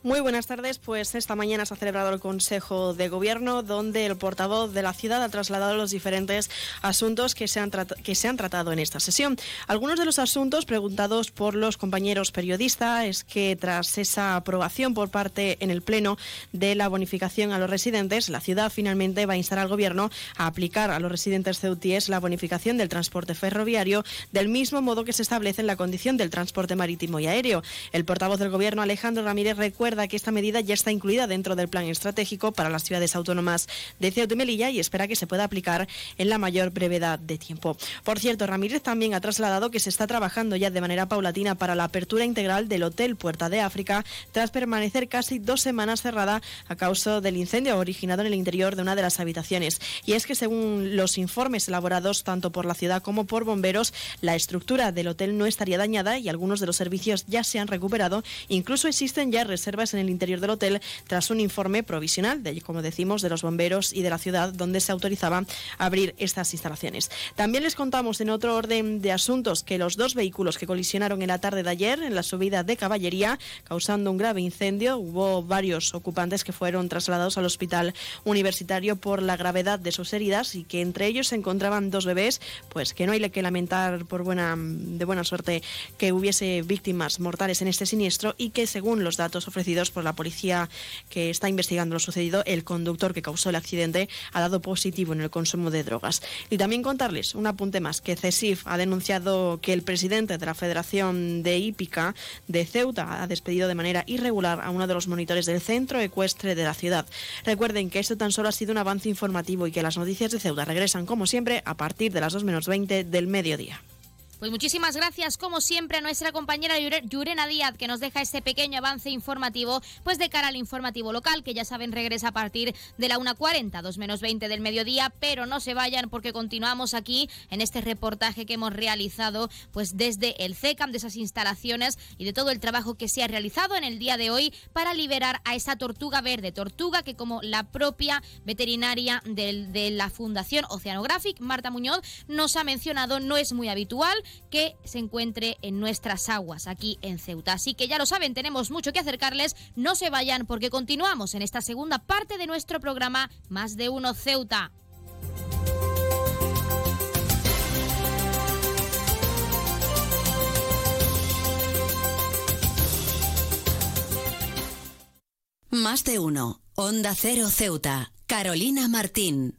Muy buenas tardes. Pues esta mañana se ha celebrado el Consejo de Gobierno, donde el portavoz de la ciudad ha trasladado los diferentes asuntos que se han, que se han tratado en esta sesión. Algunos de los asuntos preguntados por los compañeros periodistas es que tras esa aprobación por parte en el Pleno de la bonificación a los residentes, la ciudad finalmente va a instar al Gobierno a aplicar a los residentes ceutíes la bonificación del transporte ferroviario del mismo modo que se establece en la condición del transporte marítimo y aéreo. El portavoz del Gobierno, Alejandro Ramírez, recuerda que esta medida ya está incluida dentro del plan estratégico para las ciudades autónomas de Ceuta y Melilla y espera que se pueda aplicar en la mayor brevedad de tiempo. Por cierto, Ramírez también ha trasladado que se está trabajando ya de manera paulatina para la apertura integral del Hotel Puerta de África tras permanecer casi dos semanas cerrada a causa del incendio originado en el interior de una de las habitaciones. Y es que según los informes elaborados tanto por la ciudad como por bomberos, la estructura del hotel no estaría dañada y algunos de los servicios ya se han recuperado. Incluso existen ya reservas en el interior del hotel tras un informe provisional, de, como decimos, de los bomberos y de la ciudad donde se autorizaba abrir estas instalaciones. También les contamos en otro orden de asuntos que los dos vehículos que colisionaron en la tarde de ayer en la subida de Caballería, causando un grave incendio, hubo varios ocupantes que fueron trasladados al hospital universitario por la gravedad de sus heridas y que entre ellos se encontraban dos bebés, pues que no hay que lamentar por buena de buena suerte que hubiese víctimas mortales en este siniestro y que según los datos ofrecidos por la policía que está investigando lo sucedido, el conductor que causó el accidente ha dado positivo en el consumo de drogas. Y también contarles un apunte más, que CESIF ha denunciado que el presidente de la Federación de Hípica de Ceuta ha despedido de manera irregular a uno de los monitores del centro ecuestre de la ciudad. Recuerden que esto tan solo ha sido un avance informativo y que las noticias de Ceuta regresan como siempre a partir de las 2 menos 20 del mediodía. Pues muchísimas gracias, como siempre, a nuestra compañera Yurena Díaz, que nos deja este pequeño avance informativo, pues de cara al informativo local, que ya saben regresa a partir de la 1.40, 2 menos 20 del mediodía, pero no se vayan porque continuamos aquí en este reportaje que hemos realizado, pues desde el CECAM, de esas instalaciones y de todo el trabajo que se ha realizado en el día de hoy para liberar a esa tortuga verde, tortuga que como la propia veterinaria de la Fundación Oceanographic, Marta Muñoz, nos ha mencionado, no es muy habitual, que se encuentre en nuestras aguas aquí en Ceuta. Así que ya lo saben, tenemos mucho que acercarles. No se vayan porque continuamos en esta segunda parte de nuestro programa Más de Uno Ceuta. Más de uno. Onda Cero Ceuta. Carolina Martín.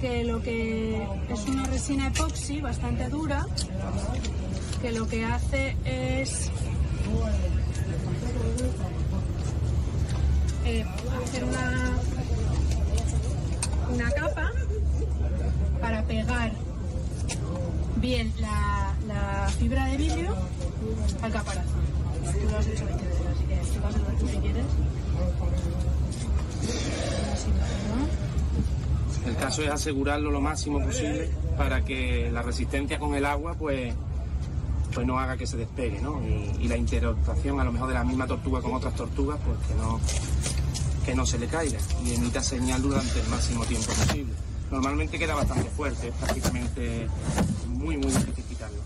Que lo que es una resina epoxi bastante dura que lo que hace es eh, hacer una, una capa para pegar bien la, la fibra de vidrio al caparazón. Tú lo has hecho 20 veces, así que vas a si quieres. El caso es asegurarlo lo máximo posible para que la resistencia con el agua pues pues no haga que se despegue, ¿no? Y, la interacción a lo mejor de la misma tortuga con otras tortugas, pues que no, que no se le caiga y emita señal durante el máximo tiempo posible. Normalmente queda bastante fuerte, es prácticamente muy, muy difícil quitarlo.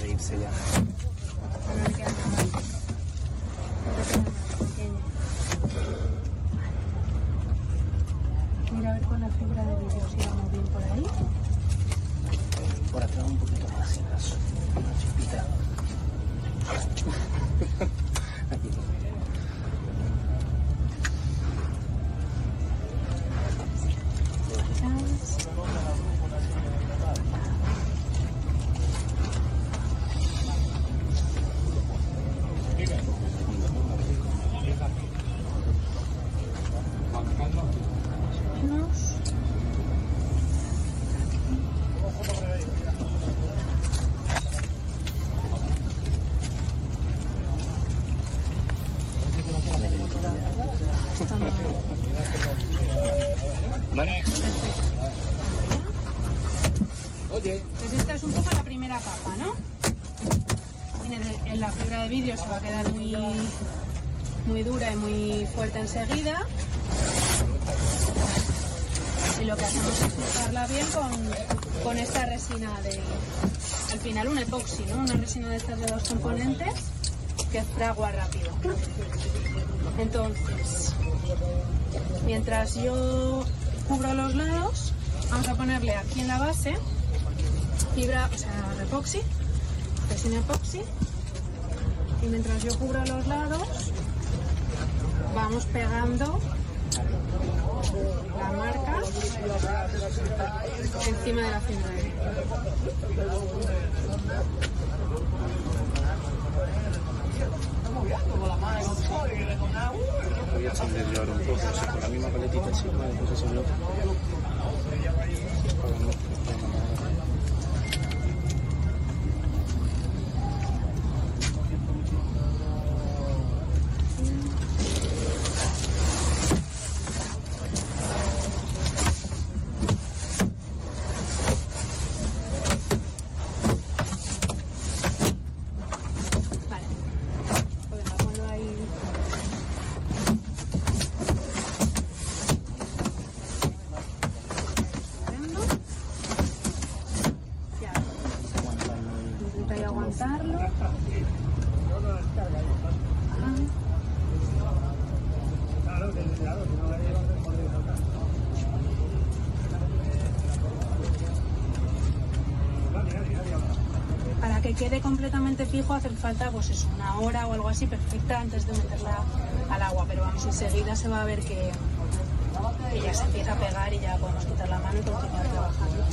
De irse ya. Mira a ver con la fibra de vídeo si vamos bien por ahí. Por atrás un poquito más, si acaso. Una chispita. Aquí. Menos. Vale. Oye. Pues esta es un poco la primera capa, ¿no? Tiene de- en la fibra de vidrio se va a quedar muy, muy dura y muy fuerte enseguida. Y lo que hacemos es frotarla bien con, con esta resina de, al final un epoxi, ¿no? Una resina de estas de dos componentes que fragua rápido. Entonces, mientras yo cubro los lados, vamos a ponerle aquí en la base fibra, o sea, epoxi, resina epoxi. Y mientras yo cubro los lados, vamos pegando la marca encima de la fibra de vidrio. Voy a extenderlo ahora un poco, o con la misma paletita vale, pues eso lo... Vale. Pues venga, ponlo ahí. Prendo. Ya. Intenta ahí aguantarlo. Para que quede completamente fijo hace falta pues eso, una hora o algo así perfecta antes de meterla al agua, pero vamos, enseguida se va a ver que, que ya se empieza a pegar y ya podemos quitar la mano y continuar trabajando.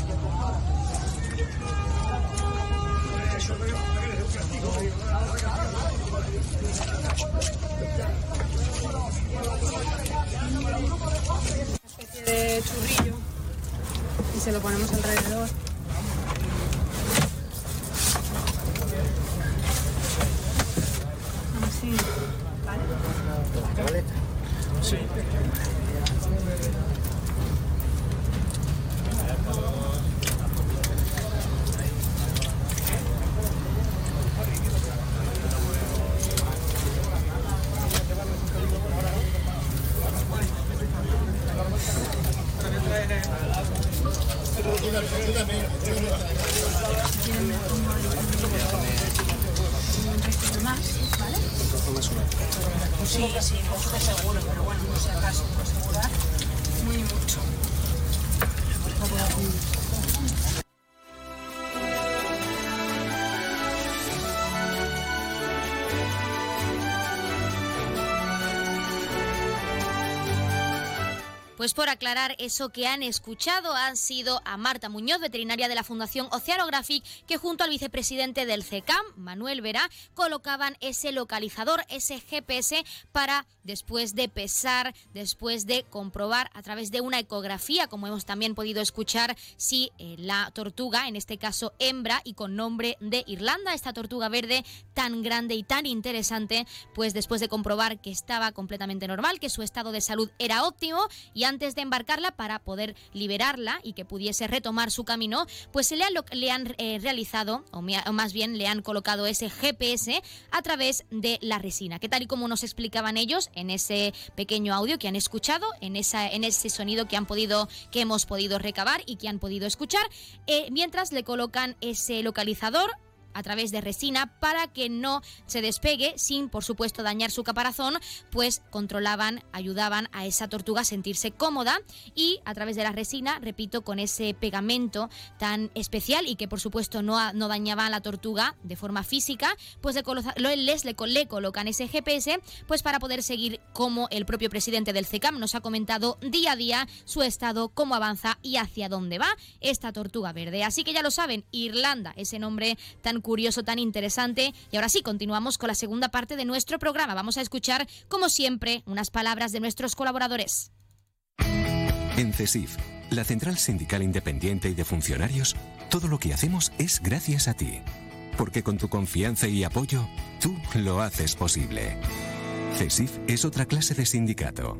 Una especie de churrillo y se lo ponemos alrededor. Pues por aclarar eso que han escuchado han sido a Marta Muñoz, veterinaria de la Fundación Oceanographic, que junto al vicepresidente del CECAM, Manuel Vera, colocaban ese localizador, ese GPS, para después de pesar, después de comprobar a través de una ecografía, como hemos también podido escuchar, si eh, la tortuga, en este caso hembra y con nombre de Irlanda, esta tortuga verde tan grande y tan interesante, pues después de comprobar que estaba completamente normal, que su estado de salud era óptimo y antes de embarcarla para poder liberarla y que pudiese retomar su camino, pues se le, le han eh, realizado, o, más bien le han colocado ese GPS a través de la resina, que tal y como nos explicaban ellos en ese pequeño audio que han escuchado, en, en ese sonido que han podido, que hemos podido recabar y que han podido escuchar, eh, mientras le colocan ese localizador a través de resina para que no se despegue sin, por supuesto, dañar su caparazón, pues controlaban, ayudaban a esa tortuga a sentirse cómoda y a través de la resina, repito, con ese pegamento tan especial y que, por supuesto, no, no dañaba a la tortuga de forma física, pues le, les le, le colocan ese GPS pues para poder seguir como el propio presidente del CECAM nos ha comentado día a día su estado, cómo avanza y hacia dónde va esta tortuga verde. Así que ya lo saben, Irlanda, ese nombre tan curioso, tan interesante. Y ahora sí, continuamos con la segunda parte de nuestro programa. Vamos a escuchar, como siempre, unas palabras de nuestros colaboradores. En CESIF, la Central Sindical Independiente y de Funcionarios, todo lo que hacemos es gracias a ti. Porque con tu confianza y apoyo, tú lo haces posible. CESIF es otra clase de sindicato.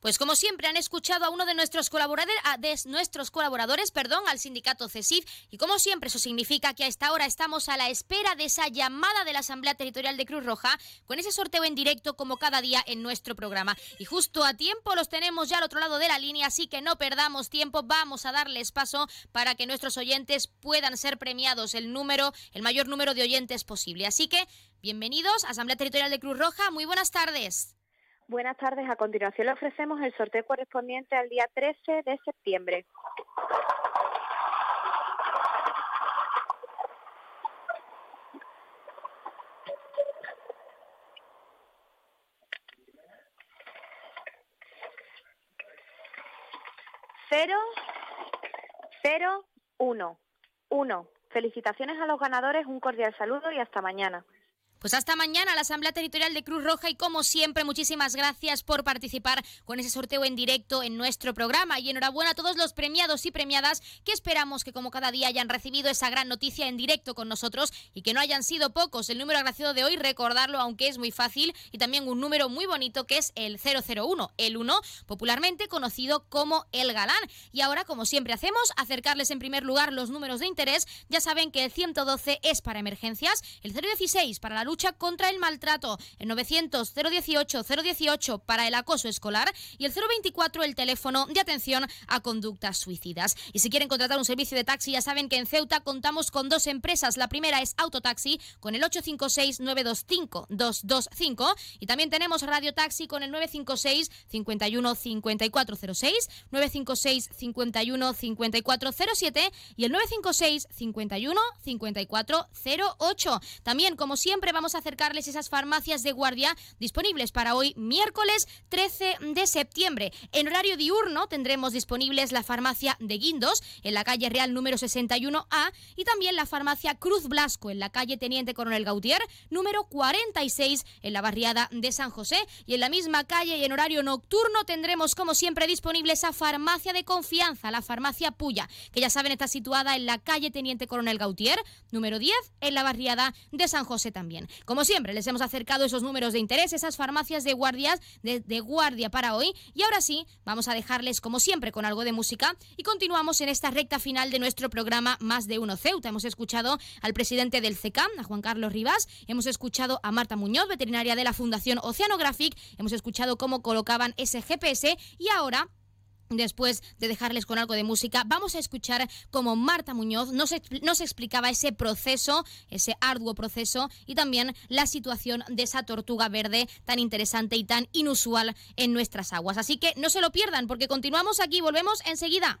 Pues como siempre han escuchado a uno de nuestros colaboradores, de nuestros colaboradores, perdón, al sindicato CESIF y como siempre eso significa que a esta hora estamos a la espera de esa llamada de la Asamblea Territorial de Cruz Roja con ese sorteo en directo como cada día en nuestro programa. Y justo a tiempo los tenemos ya al otro lado de la línea, así que no perdamos tiempo, vamos a darles paso para que nuestros oyentes puedan ser premiados el número, el mayor número de oyentes posible. Así que bienvenidos a Asamblea Territorial de Cruz Roja, muy buenas tardes. Buenas tardes. A continuación le ofrecemos el sorteo correspondiente al día 13 de septiembre. Cero, cero, uno, uno. Felicitaciones a los ganadores, un cordial saludo y hasta mañana. Pues hasta mañana la Asamblea Territorial de Cruz Roja y como siempre muchísimas gracias por participar con ese sorteo en directo en nuestro programa y enhorabuena a todos los premiados y premiadas que esperamos que como cada día hayan recibido esa gran noticia en directo con nosotros y que no hayan sido pocos. El número agraciado de hoy, recordarlo aunque es muy fácil y también un número muy bonito que es el 001, el 1, popularmente conocido como el galán. Y ahora como siempre hacemos, acercarles en primer lugar los números de interés. Ya saben que el 112 es para emergencias, el 016 para la lucha contra el maltrato, el 900 018 018 para el acoso escolar y el 024 el teléfono de atención a conductas suicidas. Y si quieren contratar un servicio de taxi, ya saben que en Ceuta contamos con dos empresas. La primera es Autotaxi con el 856 925 225 y también tenemos Radio Taxi con el 956 51 5406, 956 51 5407 y el 956 51 5408. También, como siempre, vamos a acercarles esas farmacias de guardia disponibles para hoy, miércoles 13 de septiembre. En horario diurno tendremos disponibles la farmacia de Guindos en la calle Real número 61A y también la farmacia Cruz Blasco en la calle Teniente Coronel Gautier número 46 en la barriada de San José. Y en la misma calle y en horario nocturno tendremos como siempre disponible esa farmacia de confianza, la farmacia Puya, que ya saben está situada en la calle Teniente Coronel Gautier número 10 en la barriada de San José también. Como siempre, les hemos acercado esos números de interés, esas farmacias de guardias de, guardia para hoy. Y ahora sí, vamos a dejarles, como siempre, con algo de música y continuamos en esta recta final de nuestro programa Más de Uno Ceuta. Hemos escuchado al presidente del CECAM, a Juan Carlos Rivas, hemos escuchado a Marta Muñoz, veterinaria de la Fundación Oceanographic, hemos escuchado cómo colocaban ese GPS y ahora Después de dejarles con algo de música, vamos a escuchar cómo Marta Muñoz nos, explicaba ese proceso, ese arduo proceso y también la situación de esa tortuga verde tan interesante y tan inusual en nuestras aguas. Así que no se lo pierdan porque continuamos aquí, volvemos enseguida.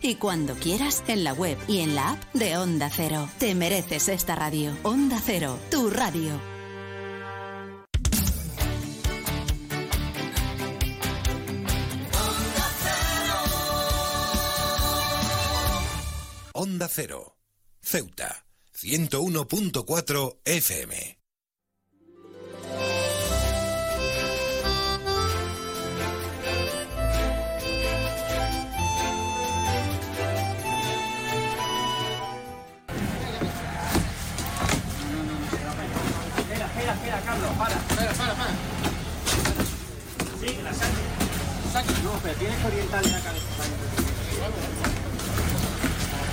Y cuando quieras, en la web y en la app de Onda Cero. Te mereces esta radio. Onda Cero, tu radio. Onda Cero. Ceuta. 101.4 FM. No, pero tienes que orientarle la cabeza.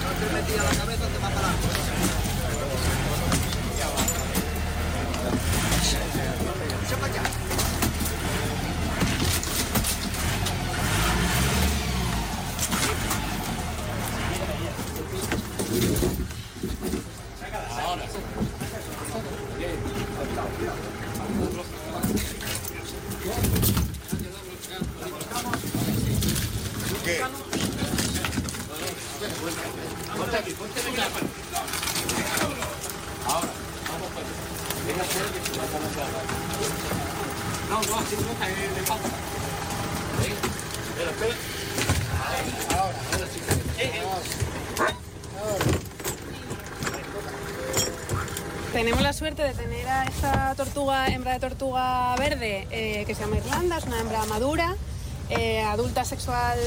No te metida la cabeza, te va para adelante. Echa. Ahora, vamos a. No, Tenemos la suerte de tener a esta tortuga, hembra de tortuga verde, eh, que se llama Irlanda, es una hembra madura. Eh, adulta sexual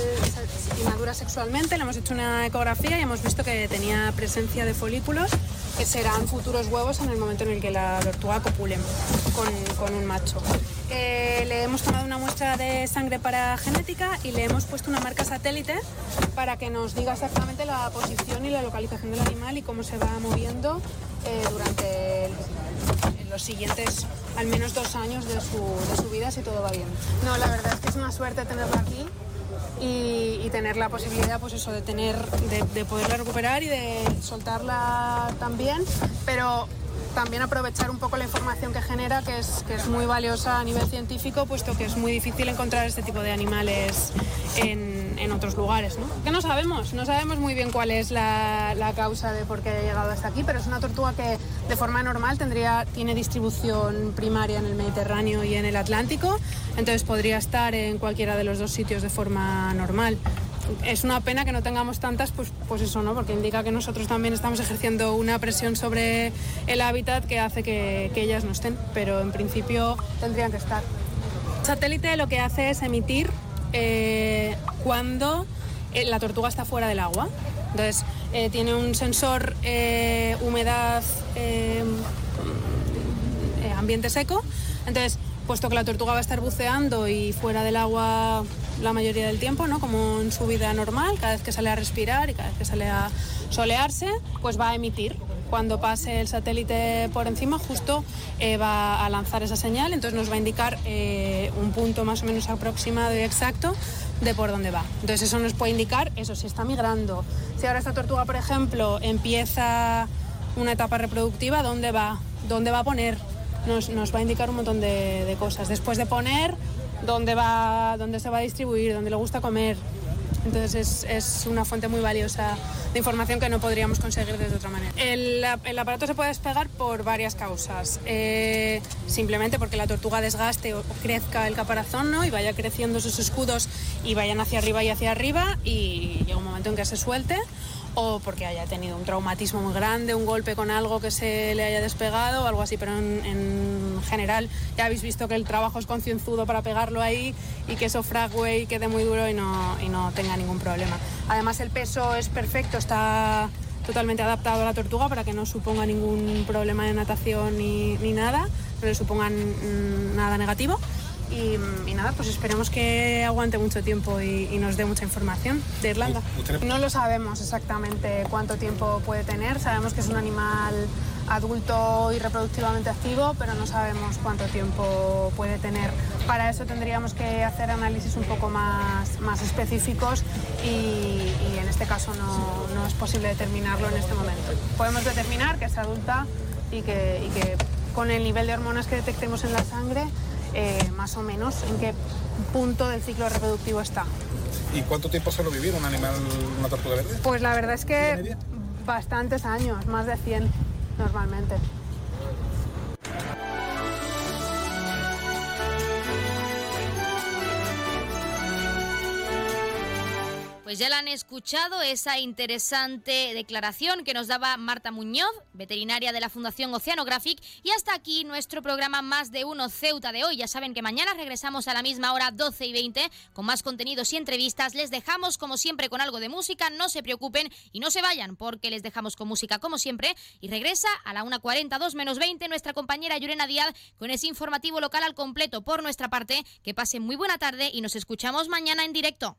y madura sexualmente. Le hemos hecho una ecografía y hemos visto que tenía presencia de folículos que serán futuros huevos en el momento en el que la tortuga copule con, un macho. Eh, le hemos tomado una muestra de sangre para genética y le hemos puesto una marca satélite para que nos diga exactamente la posición y la localización del animal y cómo se va moviendo eh, durante el- los siguientes al menos dos años de su, de su vida si todo va bien. No, la verdad es que es una suerte tenerla aquí y, tener la posibilidad pues eso de tener de poderla recuperar y de soltarla también pero también aprovechar un poco la información que genera que es, que es muy valiosa a nivel científico puesto que es muy difícil encontrar este tipo de animales en, en otros lugares ¿no? que no sabemos no sabemos muy bien cuál es la, la causa de por qué ha llegado hasta aquí pero es una tortuga que de forma normal tendría tiene distribución primaria en el Mediterráneo y en el Atlántico entonces podría estar en cualquiera de los dos sitios de forma normal. Es una pena que no tengamos tantas, pues, pues eso, ¿no? Porque indica que nosotros también estamos ejerciendo una presión sobre el hábitat que hace que, que ellas no estén, pero en principio tendrían que estar. El satélite lo que hace es emitir eh, cuando eh, la tortuga está fuera del agua. Entonces, eh, tiene un sensor humedad ambiente seco. Entonces, puesto que la tortuga va a estar buceando y fuera del agua la mayoría del tiempo, ¿no? Como en su vida normal, cada vez que sale a respirar y cada vez que sale a solearse, pues va a emitir. Cuando pase el satélite por encima, justo eh, va a lanzar esa señal, entonces nos va a indicar eh, un punto más o menos aproximado y exacto de por dónde va. Entonces eso nos puede indicar, eso, si está migrando. Si ahora esta tortuga, por ejemplo, empieza una etapa reproductiva, ¿dónde va? ¿Dónde va a poner? Nos, va a indicar un montón de cosas. Después de poner, ¿dónde, va, dónde se va a distribuir? ¿Dónde le gusta comer? Entonces es, es una fuente muy valiosa de información que no podríamos conseguir de otra manera. El, aparato se puede despegar por varias causas. Eh, simplemente porque la tortuga desgaste o crezca el caparazón ¿no? y vaya creciendo sus escudos y vayan hacia arriba y hacia arriba y llega un momento en que se suelte o porque haya tenido un traumatismo muy grande, un golpe con algo que se le haya despegado o algo así, pero en, en general ya habéis visto que el trabajo es concienzudo para pegarlo ahí y que eso frague y quede muy duro y no, y no tenga ningún problema. Además el peso es perfecto, está totalmente adaptado a la tortuga para que no suponga ningún problema de natación ni, ni nada, no le supongan nada negativo. Y, y nada, pues esperemos que aguante mucho tiempo y, y nos dé mucha información de Irlanda. No lo sabemos exactamente cuánto tiempo puede tener, sabemos que es un animal adulto y reproductivamente activo, pero no sabemos cuánto tiempo puede tener. Para eso tendríamos que hacer análisis un poco más, más específicos y, y en este caso no, no es posible determinarlo en este momento. Podemos determinar que es adulta y que, y que con el nivel de hormonas que detectemos en la sangre, eh, más o menos en qué punto del ciclo reproductivo está. ¿Y cuánto tiempo suele vivir un animal, una tortuga verde? Pues la verdad es que bastantes años, más de 100 normalmente. Pues ya la han escuchado, esa interesante declaración que nos daba Marta Muñoz, veterinaria de la Fundación Oceanographic. Y hasta aquí nuestro programa Más de Uno Ceuta de hoy. Ya saben que mañana regresamos a la misma hora, 12 y 20, con más contenidos y entrevistas. Les dejamos, como siempre, con algo de música. No se preocupen y no se vayan, porque les dejamos con música, como siempre. Y regresa a la 1.40, 2 menos 20, nuestra compañera Llorena Díaz con ese informativo local al completo por nuestra parte. Que pasen muy buena tarde y nos escuchamos mañana en directo.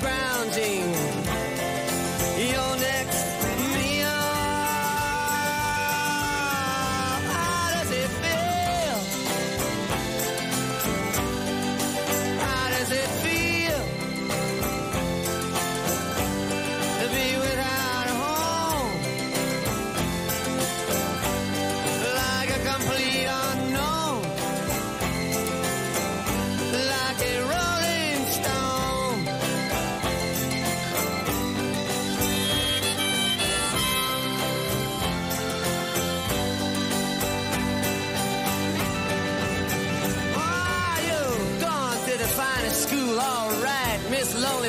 ground.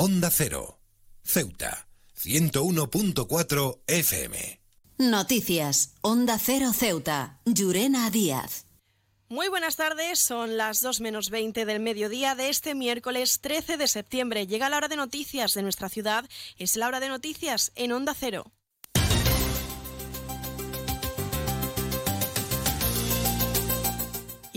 Onda Cero, Ceuta, 101.4 FM. Noticias. Onda Cero Ceuta. Llurena Díaz. Muy buenas tardes, son las 2 menos 20 del mediodía de este miércoles 13 de septiembre. Llega la hora de noticias de nuestra ciudad, es la hora de noticias en Onda Cero.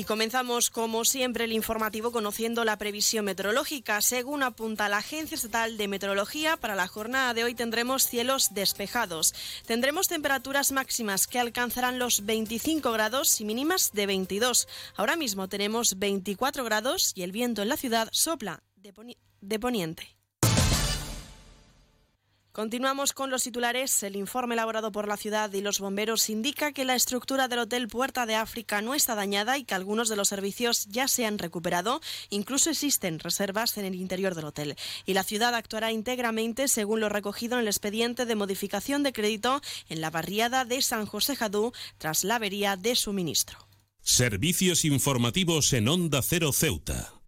Y comenzamos, como siempre, el informativo conociendo la previsión meteorológica. Según apunta la Agencia Estatal de Meteorología, para la jornada de hoy tendremos cielos despejados. Tendremos temperaturas máximas que alcanzarán los 25 grados y mínimas de 22. Ahora mismo tenemos 24 grados y el viento en la ciudad sopla de, de poniente. Continuamos con los titulares. El informe elaborado por la ciudad y los bomberos indica que la estructura del Hotel Puerta de África no está dañada y que algunos de los servicios ya se han recuperado. Incluso existen reservas en el interior del hotel. Y la ciudad actuará íntegramente según lo recogido en el expediente de modificación de crédito en la barriada de San José Jadú tras la avería de suministro. Servicios informativos en Onda Cero Ceuta.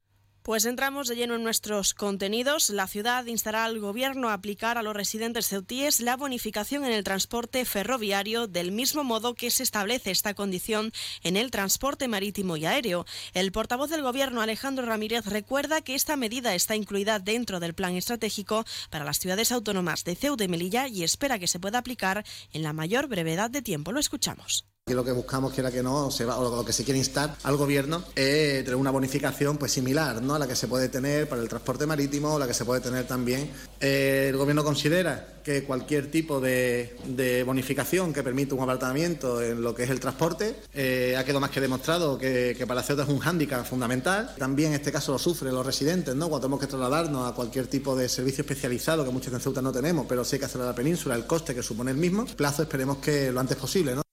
Pues entramos de lleno en nuestros contenidos. La ciudad instará al gobierno a aplicar a los residentes ceutíes la bonificación en el transporte ferroviario del mismo modo que se establece esta condición en el transporte marítimo y aéreo. El portavoz del gobierno Alejandro Ramírez recuerda que esta medida está incluida dentro del plan estratégico para las ciudades autónomas de Ceuta y Melilla y espera que se pueda aplicar en la mayor brevedad de tiempo. Lo escuchamos. Y lo que buscamos, quiera que no, se va, o lo que se quiere instar al gobierno es tener una bonificación pues similar ¿no? a la que se puede tener para el transporte marítimo la que se puede tener también. Eh, el gobierno considera que cualquier tipo de, bonificación que permita un abaratamiento en lo que es el transporte eh, ha quedado más que demostrado que, para Ceuta es un hándicap fundamental. También en este caso lo sufren los residentes, ¿no? cuando tenemos que trasladarnos a cualquier tipo de servicio especializado que muchos en Ceuta no tenemos, pero sí hay que hacerlo a la península, el coste que supone el mismo. Plazo esperemos que lo antes posible. ¿no?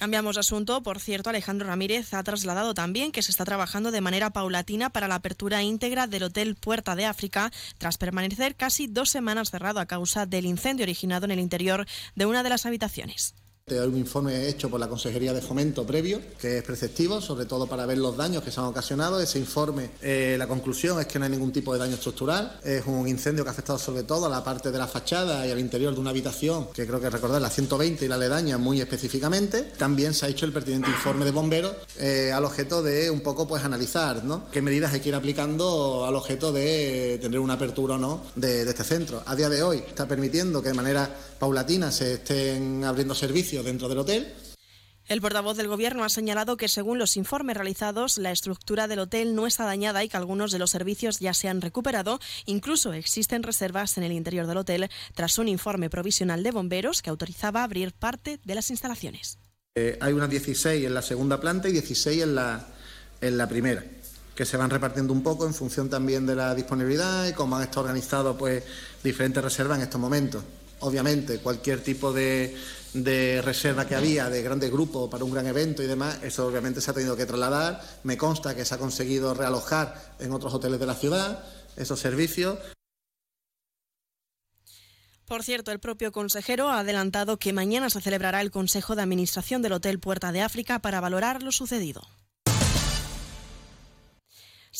Cambiamos asunto. Por cierto, Alejandro Ramírez ha trasladado también que se está trabajando de manera paulatina para la apertura íntegra del Hotel Puerta de África, tras permanecer casi dos semanas cerrado a causa del incendio originado en el interior de una de las habitaciones. Hay un informe hecho por la Consejería de Fomento previo, que es preceptivo, sobre todo para ver los daños que se han ocasionado. Ese informe, eh, la conclusión es que no hay ningún tipo de daño estructural. Es un incendio que ha afectado sobre todo a la parte de la fachada y al interior de una habitación, que creo que recordar la 120 y la aledaña muy específicamente. También se ha hecho el pertinente informe de bomberos eh, al objeto de un poco pues analizar qué medidas hay que ir aplicando al objeto de tener una apertura o no de, de este centro. A día de hoy está permitiendo que de manera paulatina se estén abriendo servicios dentro del hotel. El portavoz del Gobierno ha señalado que, según los informes realizados, la estructura del hotel no está dañada y que algunos de los servicios ya se han recuperado. Incluso existen reservas en el interior del hotel tras un informe provisional de bomberos que autorizaba abrir parte de las instalaciones. Eh, hay unas 16 en la segunda planta y 16 en la, en la primera que se van repartiendo un poco en función también de la disponibilidad y cómo han estado organizados pues, diferentes reservas en estos momentos. Obviamente, cualquier tipo de, reserva que había de grandes grupos para un gran evento y demás, eso obviamente se ha tenido que trasladar. Me consta que se ha conseguido realojar en otros hoteles de la ciudad esos servicios. Por cierto, el propio consejero ha adelantado que mañana se celebrará el Consejo de Administración del Hotel Puerta de África para valorar lo sucedido.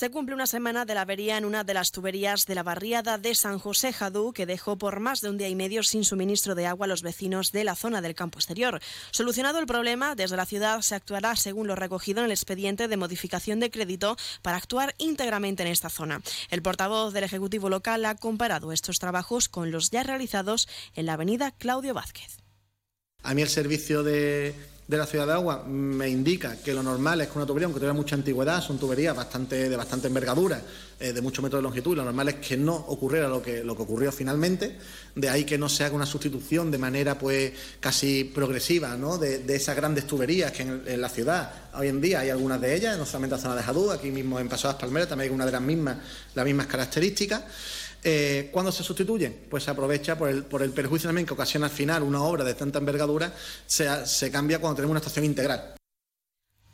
Se cumple una semana de la avería en una de las tuberías de la barriada de San José Jadú, que dejó por más de un día y medio sin suministro de agua a los vecinos de la zona del campo exterior. Solucionado el problema, desde la ciudad se actuará según lo recogido en el expediente de modificación de crédito para actuar íntegramente en esta zona. El portavoz del Ejecutivo local ha comparado estos trabajos con los ya realizados en la avenida Claudio Vázquez. A mí el servicio de, de la ciudad de agua me indica que lo normal es que una tubería, aunque tenga mucha antigüedad, son tuberías bastante, de bastante envergadura, eh, de muchos metros de longitud, y lo normal es que no ocurriera lo que, lo que ocurrió finalmente, de ahí que no se haga una sustitución de manera pues casi progresiva ¿no? de, esas grandes tuberías que en, la ciudad hoy en día hay algunas de ellas, no solamente en la zona de Jadú, aquí mismo en las Palmeras también hay una de las mismas, las mismas características. Eh, ¿Cuándo se sustituyen? Pues se aprovecha por el, por el perjuicio también que ocasiona al final una obra de tanta envergadura, se, se cambia cuando tenemos una estación integral.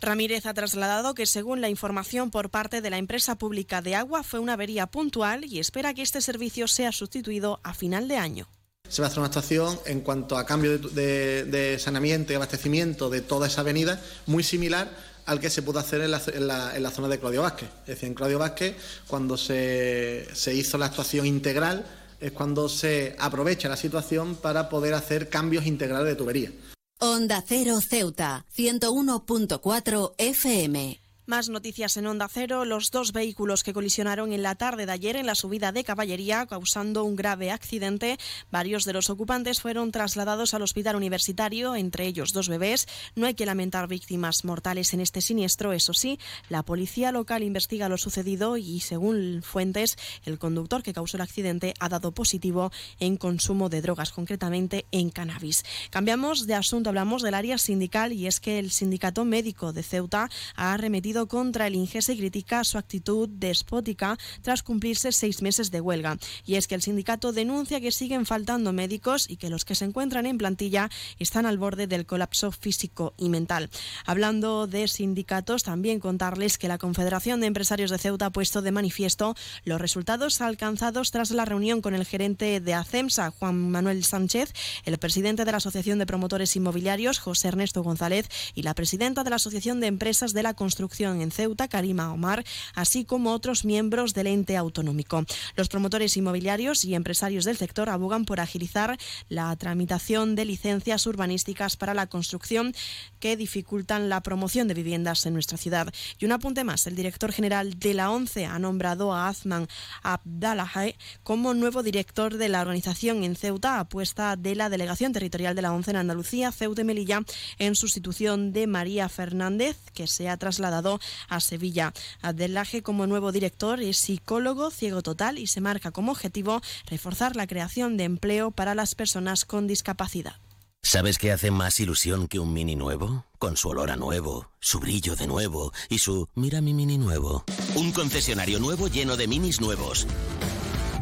Ramírez ha trasladado que, según la información por parte de la empresa pública de agua, fue una avería puntual y espera que este servicio sea sustituido a final de año. Se va a hacer una estación en cuanto a cambio de, de, de saneamiento y abastecimiento de toda esa avenida, muy similar al que se pudo hacer en la, zona de Claudio Vázquez. Es decir, en Claudio Vázquez, cuando se, se hizo la actuación integral, es cuando se aprovecha la situación para poder hacer cambios integrales de tubería. Onda Cero Ceuta, 101.4 FM. Más noticias en Onda Cero. Los dos vehículos que colisionaron en la tarde de ayer en la subida de Caballería, causando un grave accidente. Varios de los ocupantes fueron trasladados al hospital universitario, entre ellos dos bebés. No hay que lamentar víctimas mortales en este siniestro. Eso sí, la policía local investiga lo sucedido y, según fuentes, el conductor que causó el accidente ha dado positivo en consumo de drogas, concretamente en cannabis. Cambiamos de asunto, hablamos del área sindical y es que el sindicato médico de Ceuta ha contra el INGES y critica su actitud despótica tras cumplirse seis meses de huelga. Y es que el sindicato denuncia que siguen faltando médicos y que los que se encuentran en plantilla están al borde del colapso físico y mental. Hablando de sindicatos, también contarles que la Confederación de Empresarios de Ceuta ha puesto de manifiesto los resultados alcanzados tras la reunión con el gerente de ACEMSA, Juan Manuel Sánchez, el presidente de la Asociación de Promotores Inmobiliarios, José Ernesto González, y la presidenta de la Asociación de Empresas de la Construcción en Ceuta, Karima Omar, así como otros miembros del ente autonómico. Los promotores inmobiliarios y empresarios del sector abogan por agilizar la tramitación de licencias urbanísticas para la construcción que dificultan la promoción de viviendas en nuestra ciudad. Y un apunte más, el director general de la ONCE ha nombrado a Azman Abdallahe como nuevo director de la organización en Ceuta, apuesta de la delegación territorial de la ONCE en Andalucía, Ceuta y Melilla, en sustitución de María Fernández, que se ha trasladado a Sevilla. Abdellaje, como nuevo director, es psicólogo ciego total y se marca como objetivo reforzar la creación de empleo para las personas con discapacidad. ¿Sabes qué hace más ilusión que un mini nuevo? Con su olor a nuevo, su brillo de nuevo y su mira mi mini nuevo. Un concesionario nuevo lleno de minis nuevos.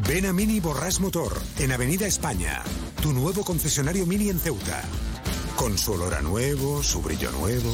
Ven a Mini Borrás Motor, en Avenida España. Tu nuevo concesionario Mini en Ceuta. Con su olor a nuevo, su brillo nuevo.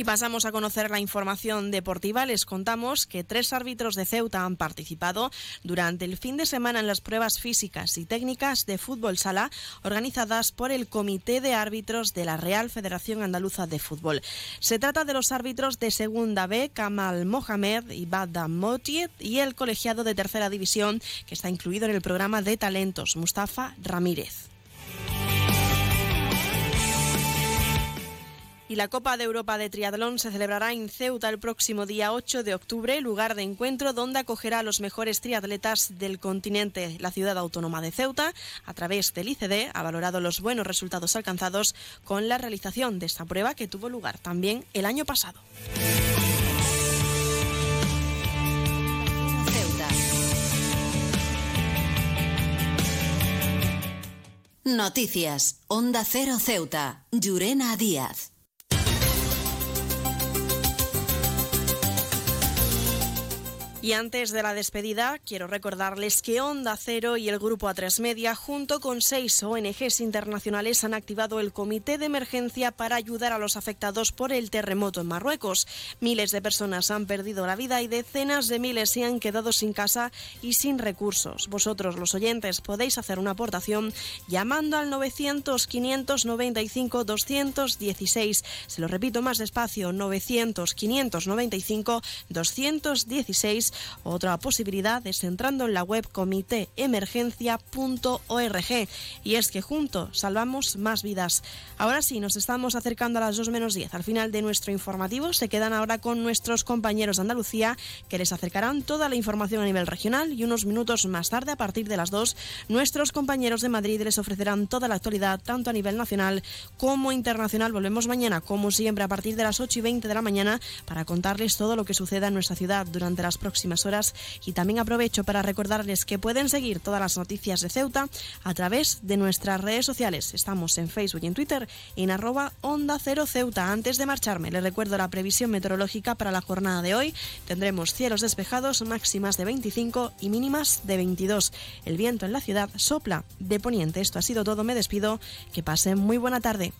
Y pasamos a conocer la información deportiva. Les contamos que tres árbitros de Ceuta han participado durante el fin de semana en las pruebas físicas y técnicas de fútbol sala organizadas por el Comité de Árbitros de la Real Federación Andaluza de Fútbol. Se trata de los árbitros de Segunda B, Kamal Mohamed y Bada Motiet, y el colegiado de Tercera División, que está incluido en el programa de talentos, Mustafa Ramírez. Y la Copa de Europa de Triatlón se celebrará en Ceuta el próximo día 8 de octubre, lugar de encuentro donde acogerá a los mejores triatletas del continente. La ciudad autónoma de Ceuta, a través del ICD, ha valorado los buenos resultados alcanzados con la realización de esta prueba que tuvo lugar también el año pasado. Noticias. Onda Cero Ceuta. Llurena Díaz. Y antes de la despedida, quiero recordarles que Onda Cero y el Grupo A3 Media, junto con seis ONGs internacionales, han activado el Comité de Emergencia para ayudar a los afectados por el terremoto en Marruecos. Miles de personas han perdido la vida y decenas de miles se han quedado sin casa y sin recursos. Vosotros, los oyentes, podéis hacer una aportación llamando al 900-595-216. Se lo repito más despacio, 900-595-216 Otra posibilidad es entrando en la web comitéemergencia.org. Y es que juntos salvamos más vidas. Ahora sí, nos estamos acercando a las 2 menos 10. Al final de nuestro informativo se quedan ahora con nuestros compañeros de Andalucía que les acercarán toda la información a nivel regional y unos minutos más tarde, a partir de las 2, nuestros compañeros de Madrid les ofrecerán toda la actualidad, tanto a nivel nacional como internacional. Volvemos mañana, como siempre, a partir de las 8 y 20 de la mañana para contarles todo lo que suceda en nuestra ciudad durante las próximas horas. Y también aprovecho para recordarles que pueden seguir todas las noticias de Ceuta a través de nuestras redes sociales. Estamos en Facebook y en Twitter en arroba Onda Cero Ceuta. Antes de marcharme, les recuerdo la previsión meteorológica para la jornada de hoy. Tendremos cielos despejados, máximas de 25 y mínimas de 22. El viento en la ciudad sopla de poniente. Esto ha sido todo. Me despido. Que pasen muy buena tarde.